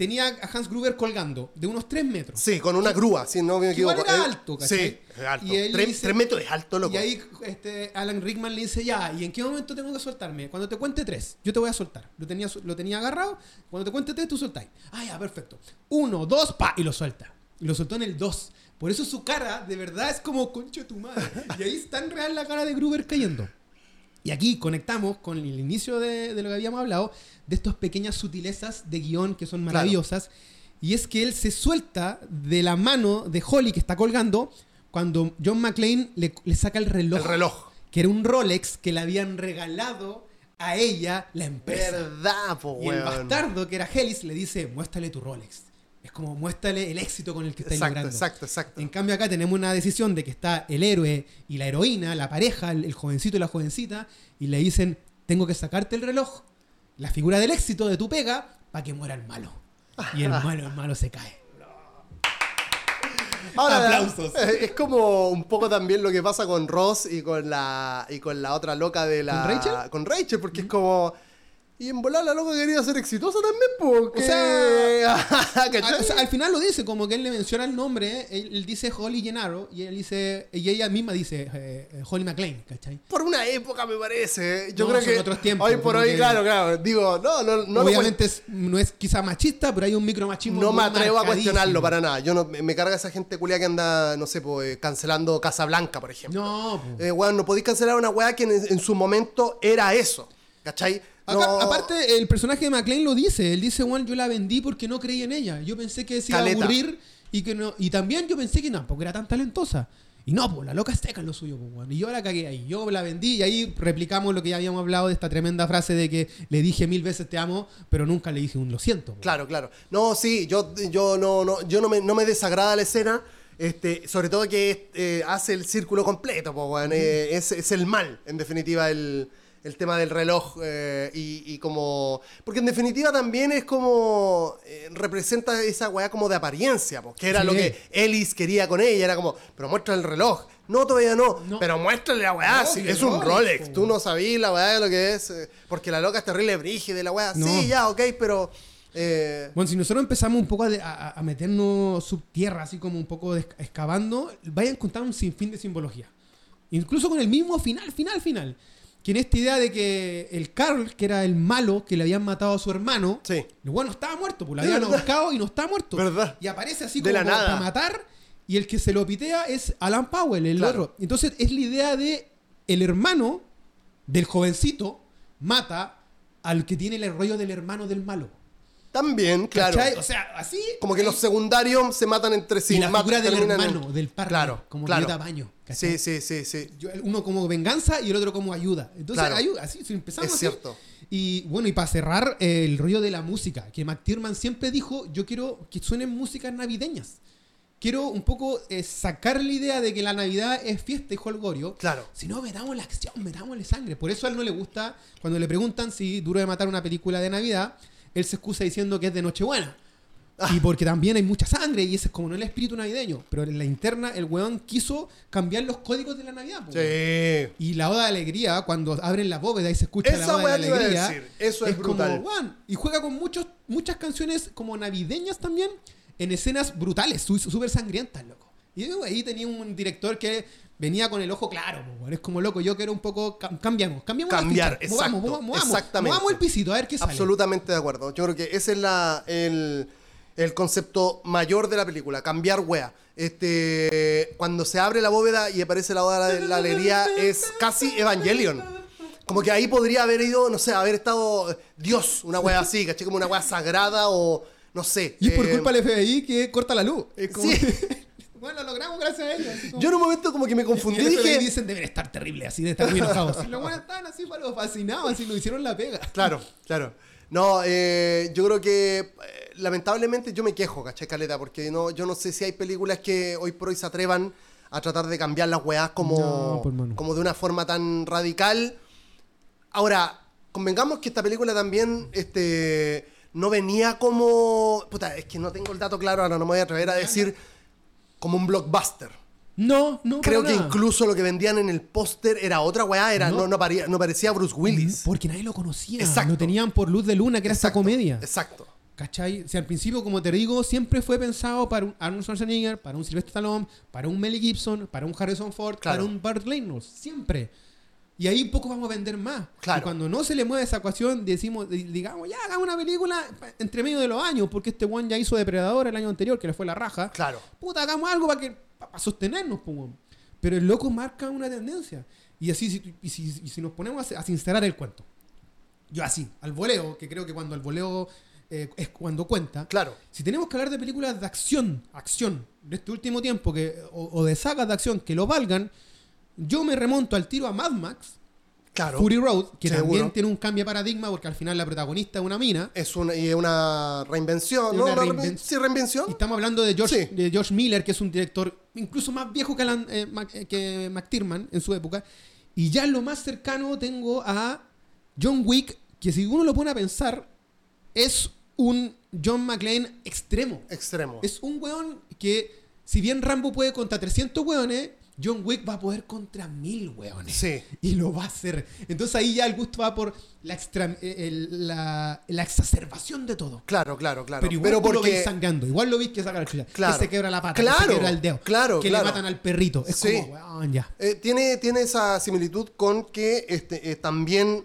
tenía a Hans Gruber colgando de unos 3 metros.
Sí, con una grúa, si no me
Que igual
equivoco.
era alto, ¿cachai?
Sí, alto.
Y él
Tres,
dice-
tres metros es alto, loco.
Y ahí este, Alan Rickman le dice, ya, ¿y en qué momento tengo que soltarme? Cuando te cuente tres, yo te voy a soltar. Lo tenía, lo tenía agarrado, cuando te cuente tres, tú soltáis. Ah, ya, perfecto. Uno, dos, pa, y lo suelta. Y lo soltó en el dos. Por eso su cara, de verdad, es como concha de tu madre. Y ahí es tan real la cara de Gruber cayendo. Y aquí conectamos con el inicio de, de lo que habíamos hablado, de estas pequeñas sutilezas de guion que son maravillosas. Y es que él se suelta de la mano de Holly que está colgando cuando John McClane le, le saca el reloj.
El reloj.
Que era un Rolex que le habían regalado a ella la empresa.
Verdad, po,
Y el bastardo, que era Hellis, le dice, muéstrale tu Rolex. Es como, muéstrale el éxito con el que está
Exacto,
logrando.
exacto, exacto.
En cambio acá tenemos una decisión de que está el héroe y la heroína, la pareja, el, el jovencito y la jovencita, y le dicen, tengo que sacarte el reloj, la figura del éxito de tu pega, para que muera el malo. Y el malo, el malo se cae.
Ahora,
Aplausos.
eh, Es como un poco también lo que pasa con Ross y con la y con la otra loca de la
¿Con Rachel?
con Rachel, porque es como y en volar la loca quería ser exitosa también, porque
O sea. Al, o sea, al final lo dice, como que él le menciona el nombre, él, él dice Holly Gennaro, y él dice, y ella misma dice eh, eh, Holly McClane, ¿cachai?
por una época me parece. Yo
No,
creo que
otros tiempos,
hoy por hoy,
que-
claro, claro, digo, no, no, no, lo
Obviamente es- no es quizá machista, pero hay un micromachismo.
No me atrevo a cuestionarlo para nada. Yo no, me carga esa gente culia que anda, no sé, pues, cancelando Casablanca, por ejemplo.
No.
Eh, weón, no podéis cancelar una weá que en, en su momento era eso. ¿Cachai?
Acá,
No-
Aparte, el personaje de McLean lo dice. Él dice, bueno, yo la vendí porque no creí en ella. Yo pensé que se iba
Caleta.
a aburrir y que no. Y también yo pensé que tampoco era tan talentosa. Y no, pues la loca es teca en lo suyo, pues, weón. Y yo la cagué ahí. Yo la vendí y ahí replicamos lo que ya habíamos hablado de esta tremenda frase de que le dije mil veces te amo, pero nunca le dije un lo siento. weón.
Claro, claro. No, sí, yo, yo no, no, yo no me, no me desagrada la escena. Este, sobre todo que eh, hace el círculo completo, weón. Eh, es, es el mal, en definitiva, el, el tema del reloj eh, y, y como... Porque en definitiva también es como... eh, representa esa weá como de apariencia, porque era
Sí.
lo que Ellis quería con ella, era como, pero muestra el reloj. No, todavía no,
No.
pero muéstrale la weá,
No,
sí,
que
es un
Rolex,
tú no sabías la weá de lo que es, eh, porque la loca es terrible brígida de la weá,
No.
sí, ya, ok, pero... eh,
Bueno, si nosotros empezamos un poco a, a- a meternos subtierra, así como un poco excavando, vayan a encontrar un sinfín de simbología. Incluso con el mismo final, final, final. Que en esta idea de que el Carl, que era el malo que le habían matado a su hermano,
Sí.
el bueno estaba muerto, pues lo habían ahorcado y no está muerto.
Verdad.
Y aparece así
De
como
nada.
para matar, y el que se lo pitea es Alan Powell, el
Claro.
otro. Entonces es la idea de el hermano del jovencito mata al que tiene el rollo del hermano del malo.
También, claro.
¿Cachai? O sea, así.
Como que los secundarios se matan entre sí.
y la figura del
terminan en-
hermano, del par,
Claro,
como
claro.
Violeta Baño. ¿cachai?
Sí, sí, sí, sí.
Yo- uno como venganza y el otro como ayuda. Entonces,
Claro.
ayuda, así, si empezamos
Es
así.
cierto.
Y bueno, y para cerrar, eh, el rollo de la música, que McTiernan siempre dijo, yo quiero que suenen músicas navideñas. Quiero un poco eh, sacar la idea de que la Navidad es fiesta y holgorio.
Claro.
Si no, metamos la acción, metámosle sangre. Por eso a él no le gusta, cuando le preguntan si Duro de Matar una película de Navidad, él se excusa diciendo que es de Nochebuena.
Ah.
Y porque también hay mucha sangre y ese es como no el espíritu navideño. Pero en la interna, el weón quiso cambiar los códigos de la Navidad. po.
Sí.
Y la oda de alegría, cuando abren la bóveda y se escucha
Esa
la oda de alegría,
decir, eso es brutal.
como, weón, y juega con muchos, muchas canciones como navideñas también, en escenas brutales, súper sangrientas, loco. Y ahí tenía un director que venía con el ojo claro, es como loco, yo quiero un poco, cam- cambiamos, cambiamos
Cambiar,
movamos,
exacto,
movamos, movamos,
exactamente.
movamos el pisito, a ver qué sale.
Absolutamente de acuerdo. Yo creo que ese es la, el, el concepto mayor de la película, cambiar wea. Este, cuando se abre la bóveda y aparece la oda de la alegría, es casi Evangelion. Como que ahí podría haber ido, no sé, haber estado Dios, una wea así, ¿caché? Como una wea sagrada o no sé.
Y es por
eh,
culpa del FBI que corta la luz. Es como,
Sí.
Bueno, lo logramos gracias a ellos. como-
Yo en un momento como que me confundí y dije,
dicen deben estar terribles, así de estar muy enojados. Y los buenos estaban así, pero fascinados, así nos hicieron la pega.
Claro, claro. No, eh, yo creo que eh, lamentablemente yo me quejo, ¿cachai, Caleta? Porque no, yo no sé si hay películas que hoy por hoy se atrevan a tratar de cambiar las weás como,
No,
como de una forma tan radical. Ahora, convengamos que esta película también este, no venía como... Puta, es que no tengo el dato claro, ahora no me voy a atrever a decir como un blockbuster.
No, no,
Creo que
nada.
incluso lo que vendían en el póster era otra weá, era,
No.
no, no, paría- no parecía Bruce Willis.
Porque nadie lo conocía.
Exacto.
Lo tenían por luz de luna, que era
Exacto,
comedia.
Exacto.
¿Cachai? O sea, al principio, como te digo, siempre fue pensado para un Arnold Schwarzenegger, para un Sylvester Stallone, para un Mel Gibson, para un Harrison Ford,
Claro.
para un Burt Reynolds. Siempre. Y ahí poco vamos a vender más.
Claro.
Y cuando no se le mueve esa ecuación, decimos, di- digamos, ya hagamos una película entre medio de los años, porque este one ya hizo Depredador el año anterior, que le fue la raja.
Claro.
Puta, hagamos algo para que para sostenernos, weón. Pero el loco marca una tendencia. Y así, si, y si, y si nos ponemos a, a sincerar el cuento. Yo así, al voleo, que creo que cuando el voleo eh, es cuando cuenta.
Claro.
Si tenemos que hablar de películas de acción, acción, de este último tiempo, que, o, o de sagas de acción que lo valgan, yo me remonto al tiro a Mad Max,
Claro.
Fury Road, que
Seguro.
también tiene un cambio de paradigma, porque al final la protagonista es una mina.
Es una, y es una reinvención, ¿no?
una reinven-
sí, reinvención.
Y estamos hablando de George,
Sí.
de George Miller, que es un director incluso más viejo que, Alan, eh, Mac- eh, que McTiernan en su época. Y ya lo más cercano tengo a John Wick, que si uno lo pone a pensar, es un John McClane extremo.
Extremo.
Es un weón que, si bien Rambo puede contra 300 weones, John Wick va a poder contra 1000 weones.
Sí.
Y lo va a hacer. Entonces ahí ya el gusto va por la, extra- eh, el- la, la exacerbación de todo.
Claro, claro, claro.
Pero igual lo
porque
veis sangrando. Igual lo veis que saca la chucha.
Claro.
Que se quebra la pata.
Claro,
Que se quebra el dedo.
claro,
Que
claro.
le matan al perrito. Es
Sí.
como, weón, ya.
eh, tiene, tiene esa similitud con que este, eh, también.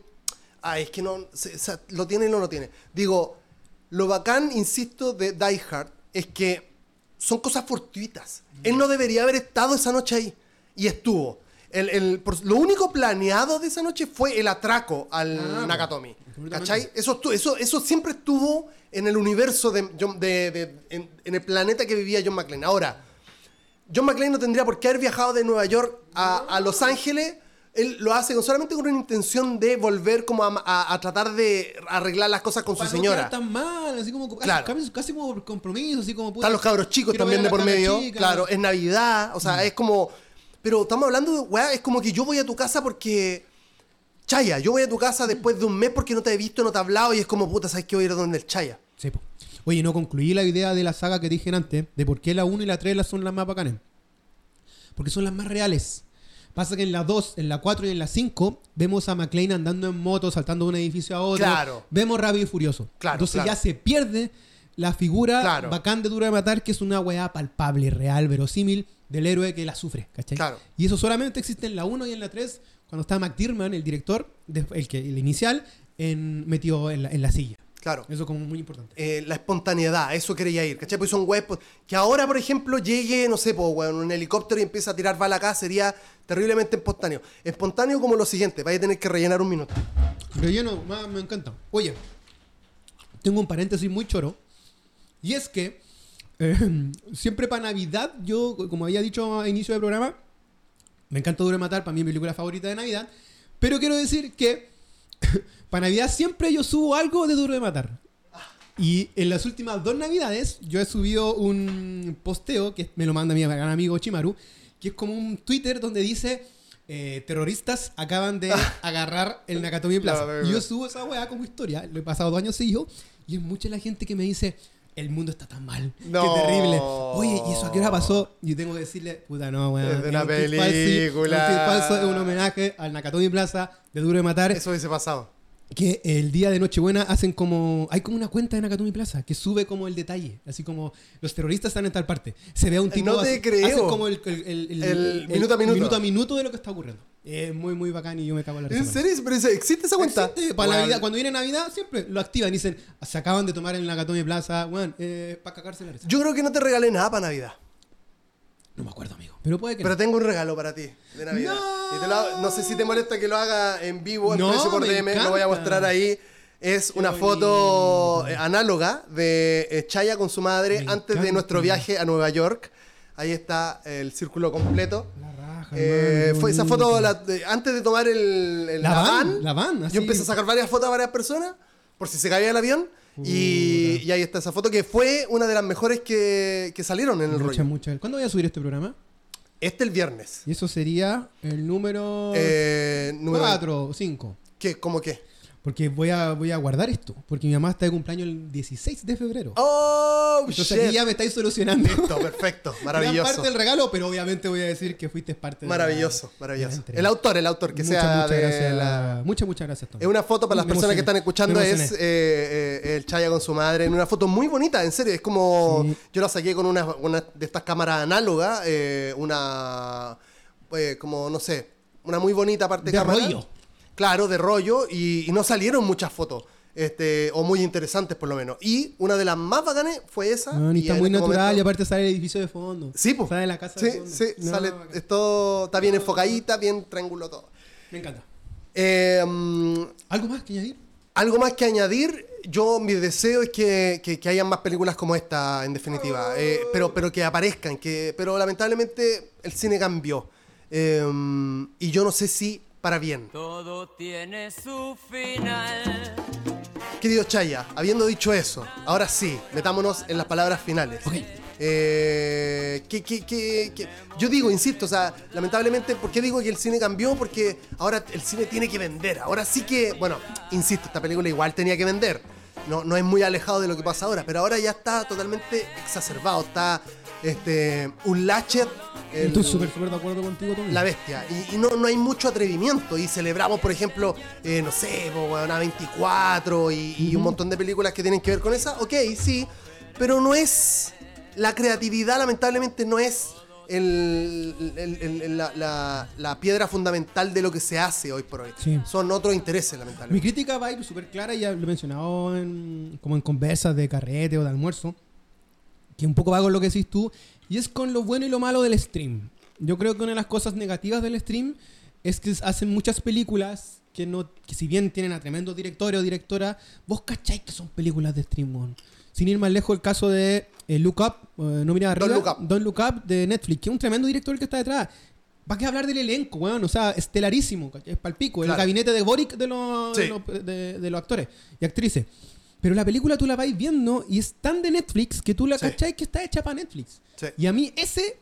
Ah, es que no. se- se- lo tiene y no lo tiene. Digo, lo bacán, insisto, de Die Hard es que son cosas fortuitas. Él no debería haber estado esa noche ahí. Y estuvo. El, el- por- lo único planeado de esa noche fue el atraco al
Ah,
Nakatomi. ¿Cachai? Eso, estu- eso, eso siempre estuvo en el universo de, John- de- de- en, en el planeta que vivía John McClane. Ahora, John McClane no tendría por qué haber viajado de Nueva York a, a Los Ángeles. Él lo hace con- solamente con una intención de volver como a, a- a tratar de arreglar las cosas con su
Para no
señora.
quedar tan mal, así como
Claro.
casi, casi como por compromiso, así como puta,
Están los cabros chicos
quiero
también
ver
de
a
por medio. Claro, es Navidad. O sea, es como. Pero estamos hablando de. weá, es como que yo voy a tu casa porque. Chaya, yo voy a tu casa después de un mes porque no te he visto, no te he hablado y es como, puta, ¿sabes que voy a ir a donde el Chaya?
Sí, po. Oye, no concluí la idea de la saga que dije antes, de por qué la 1 y la 3 las son las más bacanas. Porque son las más reales. Pasa que en la 2, en la 4 y en la 5 vemos a McLean andando en moto, saltando de un edificio a otro.
Claro.
Vemos Rápido y Furioso.
Claro,
Entonces
claro.
ya se pierde la figura
Claro.
bacán de Duro de Matar, que es una weá palpable, real, verosímil del héroe que la sufre, ¿cachai?
Claro.
Y eso solamente existe en la 1 y en la 3, cuando está McTiernan, el director, el, que, el inicial, en, metido en la, en la silla.
Claro.
Eso como muy importante.
Eh, la espontaneidad, eso quería ir, ¿cachai? Pues son weas pues, que ahora, por ejemplo, llegue, no sé, pues, weón, un helicóptero y empieza a tirar bala acá, sería terriblemente espontáneo. Espontáneo como lo siguiente, vaya a tener que rellenar un minuto.
Relleno, me encanta. Oye, tengo un paréntesis muy choro. Y es que eh, siempre para Navidad, yo, como había dicho a inicio del programa, me encanta Duro de Matar, para mí mi película favorita de Navidad. Pero quiero decir que para Navidad siempre yo subo algo de Duro de Matar. Y en las últimas dos Navidades yo he subido un posteo que me lo manda mi gran amigo Chimaru, que es como un Twitter donde dice eh, terroristas acaban de agarrar el Nakatomi Plaza. Y yo subo esa weá como historia, lo he pasado dos años seguidos, y es mucha la gente que me dice, el mundo está tan mal,
No.
qué terrible. Oye, ¿y eso a qué hora pasó? Y yo tengo que decirle, puta no, weón.
Es de una película.
un tweet falso es un homenaje al Nakatomi Plaza de Duro de Matar
Eso hubiese pasado.
Que el día de Nochebuena hacen como. Hay como una cuenta de Nakatomi Plaza que sube como el detalle. Así como los terroristas están en tal parte. Se ve a un tipo.
No te
hace-
creo.
hacen como el, el, el-
El minuto a minuto.
minuto a minuto de lo que está ocurriendo. Es muy, muy bacán y yo me cago en la risa.
¿En serio? ¿Pero existe esa cuenta?
Existe, para
Weón.
Navidad, cuando viene Navidad, siempre lo activan. Dicen, se acaban de tomar en Nakatomi Plaza. Bueno, eh, para cagarse la risa.
Yo creo que no te regalé nada para Navidad.
No me acuerdo, amigo. Pero puede que
Pero
no.
tengo un regalo para ti de Navidad.
No.
Y te lo hago- no sé si te molesta que lo haga en vivo, en
No,
por DM, lo voy a
encanta.
mostrar ahí. Es una
Qué
foto
bonito.
eh, análoga de eh, Chaya con su madre
Me
antes de
encanta.
nuestro viaje a Nueva York. Ahí está el círculo completo.
La raja,
Eh,
qué
fue esa foto la- de- antes de tomar el, el-
La
la,
van,
van.
la van, así.
Yo empecé a sacar varias fotos a varias personas por si se caía el avión. Y, y ahí está esa foto que fue una de las mejores que, que salieron en el
Mucha,
rollo.
mucha. ¿Cuándo voy a subir este programa?
Este el viernes.
Y eso sería el número
Eh, número
4 o 5.
¿Qué? ¿Cómo qué?
Porque voy a, voy a guardar esto. Porque mi mamá está de cumpleaños el 16 de febrero.
¡Oh,
Entonces
shit!
aquí ya me estáis solucionando.
Listo, perfecto.
Gran
Maravilloso.
parte del regalo, pero obviamente voy a decir que fuiste parte de la-
Maravilloso,
de la
maravilloso. El autor, el autor, que
Muchas,
sea
muchas
de
gracias.
la...
Muchas, muchas gracias, Tommy.
Es una foto para las
Me
personas que están escuchando, es eh, eh, el Chaya con su madre, en una foto muy bonita, en serio, es como,
Sí.
yo la saqué con una, una de estas cámaras análogas, eh, una, eh, como, no sé, una muy bonita parte de,
De
cámara.
rollo.
Claro, de rollo, y, y no salieron muchas fotos, este, o muy interesantes por lo menos. Y una de las más bacanes fue esa.
No, y está muy
este
natural
momento-
y aparte sale el edificio de fondo.
Sí, pues.
Sale la casa
Sí,
de fondo.
sí,
No,
sale, es todo, está bien enfocadita, bien triángulo todo.
Me encanta.
Eh, mm,
¿Algo más que añadir?
algo más que añadir, yo mi deseo es que, que, que hayan más películas como esta, en definitiva, Eh, pero, pero que aparezcan, que, pero lamentablemente el cine cambió. Eh, y yo no sé si para bien.
Todo tiene su final.
Querido Chaya, habiendo dicho eso, ahora sí, metámonos en las palabras finales.
Ok.
Eh, que, que- que- que- yo digo, insisto, o sea, lamentablemente, ¿por qué digo que el cine cambió? Porque ahora el cine tiene que vender. Ahora sí que, bueno, insisto, esta película igual tenía que vender. No, no es muy alejado de lo que pasa ahora, pero ahora ya está totalmente exacerbado. Está este, un Latchet. el-
Estoy súper, súper de acuerdo contigo, Tommy.
la bestia. Y, y no, no hay mucho atrevimiento. Y celebramos, por ejemplo, eh, no sé, po, weón, a 24 y, y un montón de películas que tienen que ver con esa. Ok, sí. Pero no es. La creatividad, lamentablemente, no es el- el- el- el- la, la- la piedra fundamental de lo que se hace hoy por hoy.
Sí.
Son otros intereses,
Mi
lamentablemente.
crítica va a ir súper clara, ya lo he mencionado en, como en conversas de carrete o de almuerzo, que un poco va con lo que decís tú, y es con lo bueno y lo malo del stream. Yo creo que una de las cosas negativas del stream es que hacen muchas películas que no que si bien tienen a tremendos directores o directora, vos cacháis que son películas de stream. Sin ir más lejos, el caso de eh, Look Up, eh, no mira arriba,
Don't Look Up.
Don't Look Up de Netflix, que es un tremendo director el que está detrás. ¿Para qué hablar del elenco, weón? O sea, estelarísimo, es palpico. El
Claro.
gabinete de Boric de los,
Sí.
de, los, de- de los actores y actrices. Pero la película tú la vais viendo y es tan de Netflix que tú la
Sí.
cachai que está hecha para Netflix.
Sí.
Y a mí ese,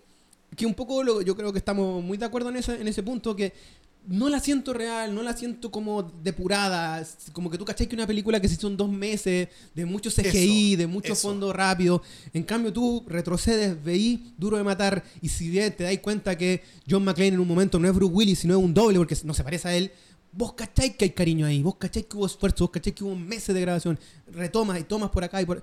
que un poco lo- yo creo que estamos muy de acuerdo en ese, en ese punto, que no la siento real, no la siento como depurada. Como que tú cachai que una película que se hizo en dos meses, de mucho CGI,
Eso,
de mucho
eso.
fondo rápido. En cambio, tú retrocedes, veí Duro de Matar, y si bien te dais cuenta que John McClane en un momento no es Bruce Willis, sino es un doble porque no se parece a él. Vos cacháis que hay cariño ahí, vos cacháis que hubo esfuerzo, vos cacháis que hubo meses de grabación, retomas y tomas por acá y por...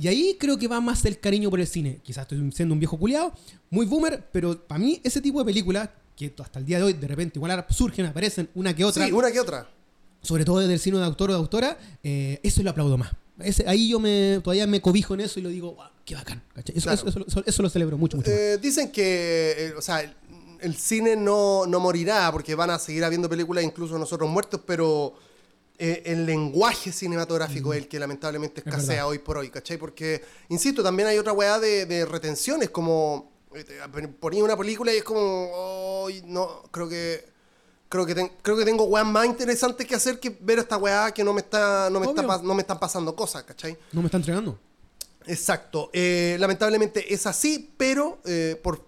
Y ahí creo que va más el cariño por el cine. Quizás estoy siendo un viejo culiado, muy boomer, pero para mí ese tipo de películas, que hasta el día de hoy de repente igual surgen, aparecen una que otra,
Sí, una que otra.
sobre todo desde el cine de autor o de autora, eh, eso lo aplaudo más. Ese- ahí yo me todavía me cobijo en eso y lo digo, "Guau, qué bacán. Eso,
Claro.
eso, eso- eso lo celebro mucho, mucho.
Eh, dicen que, eh, o sea, el, cine no, no morirá porque van a seguir habiendo películas, incluso nosotros muertos, pero eh, el lenguaje cinematográfico es el que lamentablemente
Es
escasea
verdad.
hoy por hoy, ¿cachai? Porque, insisto, también hay otra weá de, de retenciones, como eh, ponía una película y es como, "Ay, no, creo que... Creo que, ten- creo que tengo weas más interesantes que hacer que ver esta weá que no me está no me, está, no me están pasando cosas, ¿cachai?
No me está entregando.
Exacto. Eh, lamentablemente es así, pero eh, por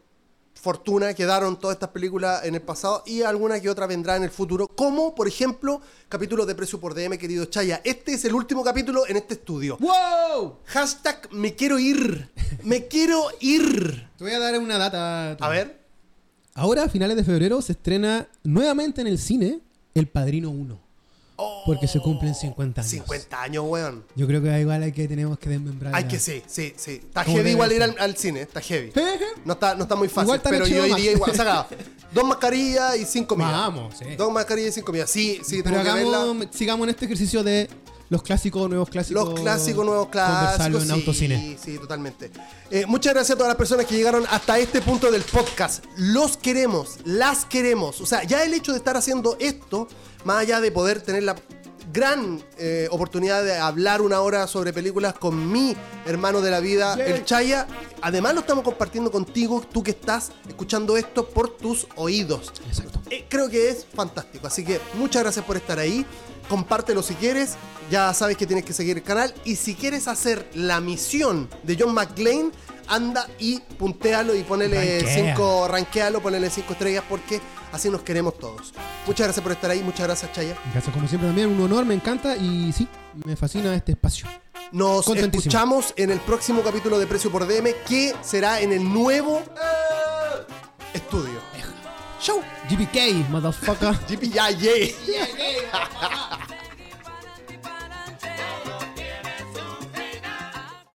fortuna quedaron todas estas películas en el pasado y alguna que otra vendrá en el futuro, como por ejemplo capítulos de precio por DM, querido Chaya. Este es el último capítulo en este estudio.
¡Wow!
Hashtag me quiero ir. Me quiero ir.
Te voy a dar una data.
A ver.
Ahora, a finales de febrero, se estrena nuevamente en el cine El Padrino 1. Porque se cumplen 50 años.
50 años, weón.
Yo creo que igual hay que tenemos que desmembrar.
Hay
la-
que sí, sí, sí. Está heavy igual ir al, al cine, está heavy. No está, no está muy fácil, pero yo iría igual. O sea, dos mascarillas y cinco comidas.
Vamos, sí.
Dos mascarillas y cinco comidas. Sí, sí,
Pero
tengo que
hagamos, sigamos en este ejercicio de los clásicos, nuevos clásicos.
Los clásicos, nuevos
Conversarlo
clásicos.
en
sí,
autocine.
Sí, totalmente. Eh, muchas gracias a todas las personas que llegaron hasta este punto del podcast. Los queremos, las queremos. O sea, ya el hecho de estar haciendo esto, más allá de poder tener la gran eh, oportunidad de hablar una hora sobre películas con mi hermano de la vida, el Chaya, además lo estamos compartiendo contigo, tú que estás escuchando esto por tus oídos.
Exacto.
Eh, creo que es fantástico. Así que muchas gracias por estar ahí. Compártelo si quieres. Ya sabes que tienes que seguir el canal. Y si quieres hacer la misión de John McClane, anda y puntealo y ponele
Rankea.
5, ranquealo, ponele 5 estrellas porque así nos queremos todos. Muchas gracias por estar ahí. Muchas gracias, Chaya.
Gracias como siempre también, un honor, me encanta y sí, me fascina este espacio.
Nos escuchamos en el próximo capítulo de Precio por DM que será en el nuevo estudio. Show.
GPK, motherfucker.
Yay.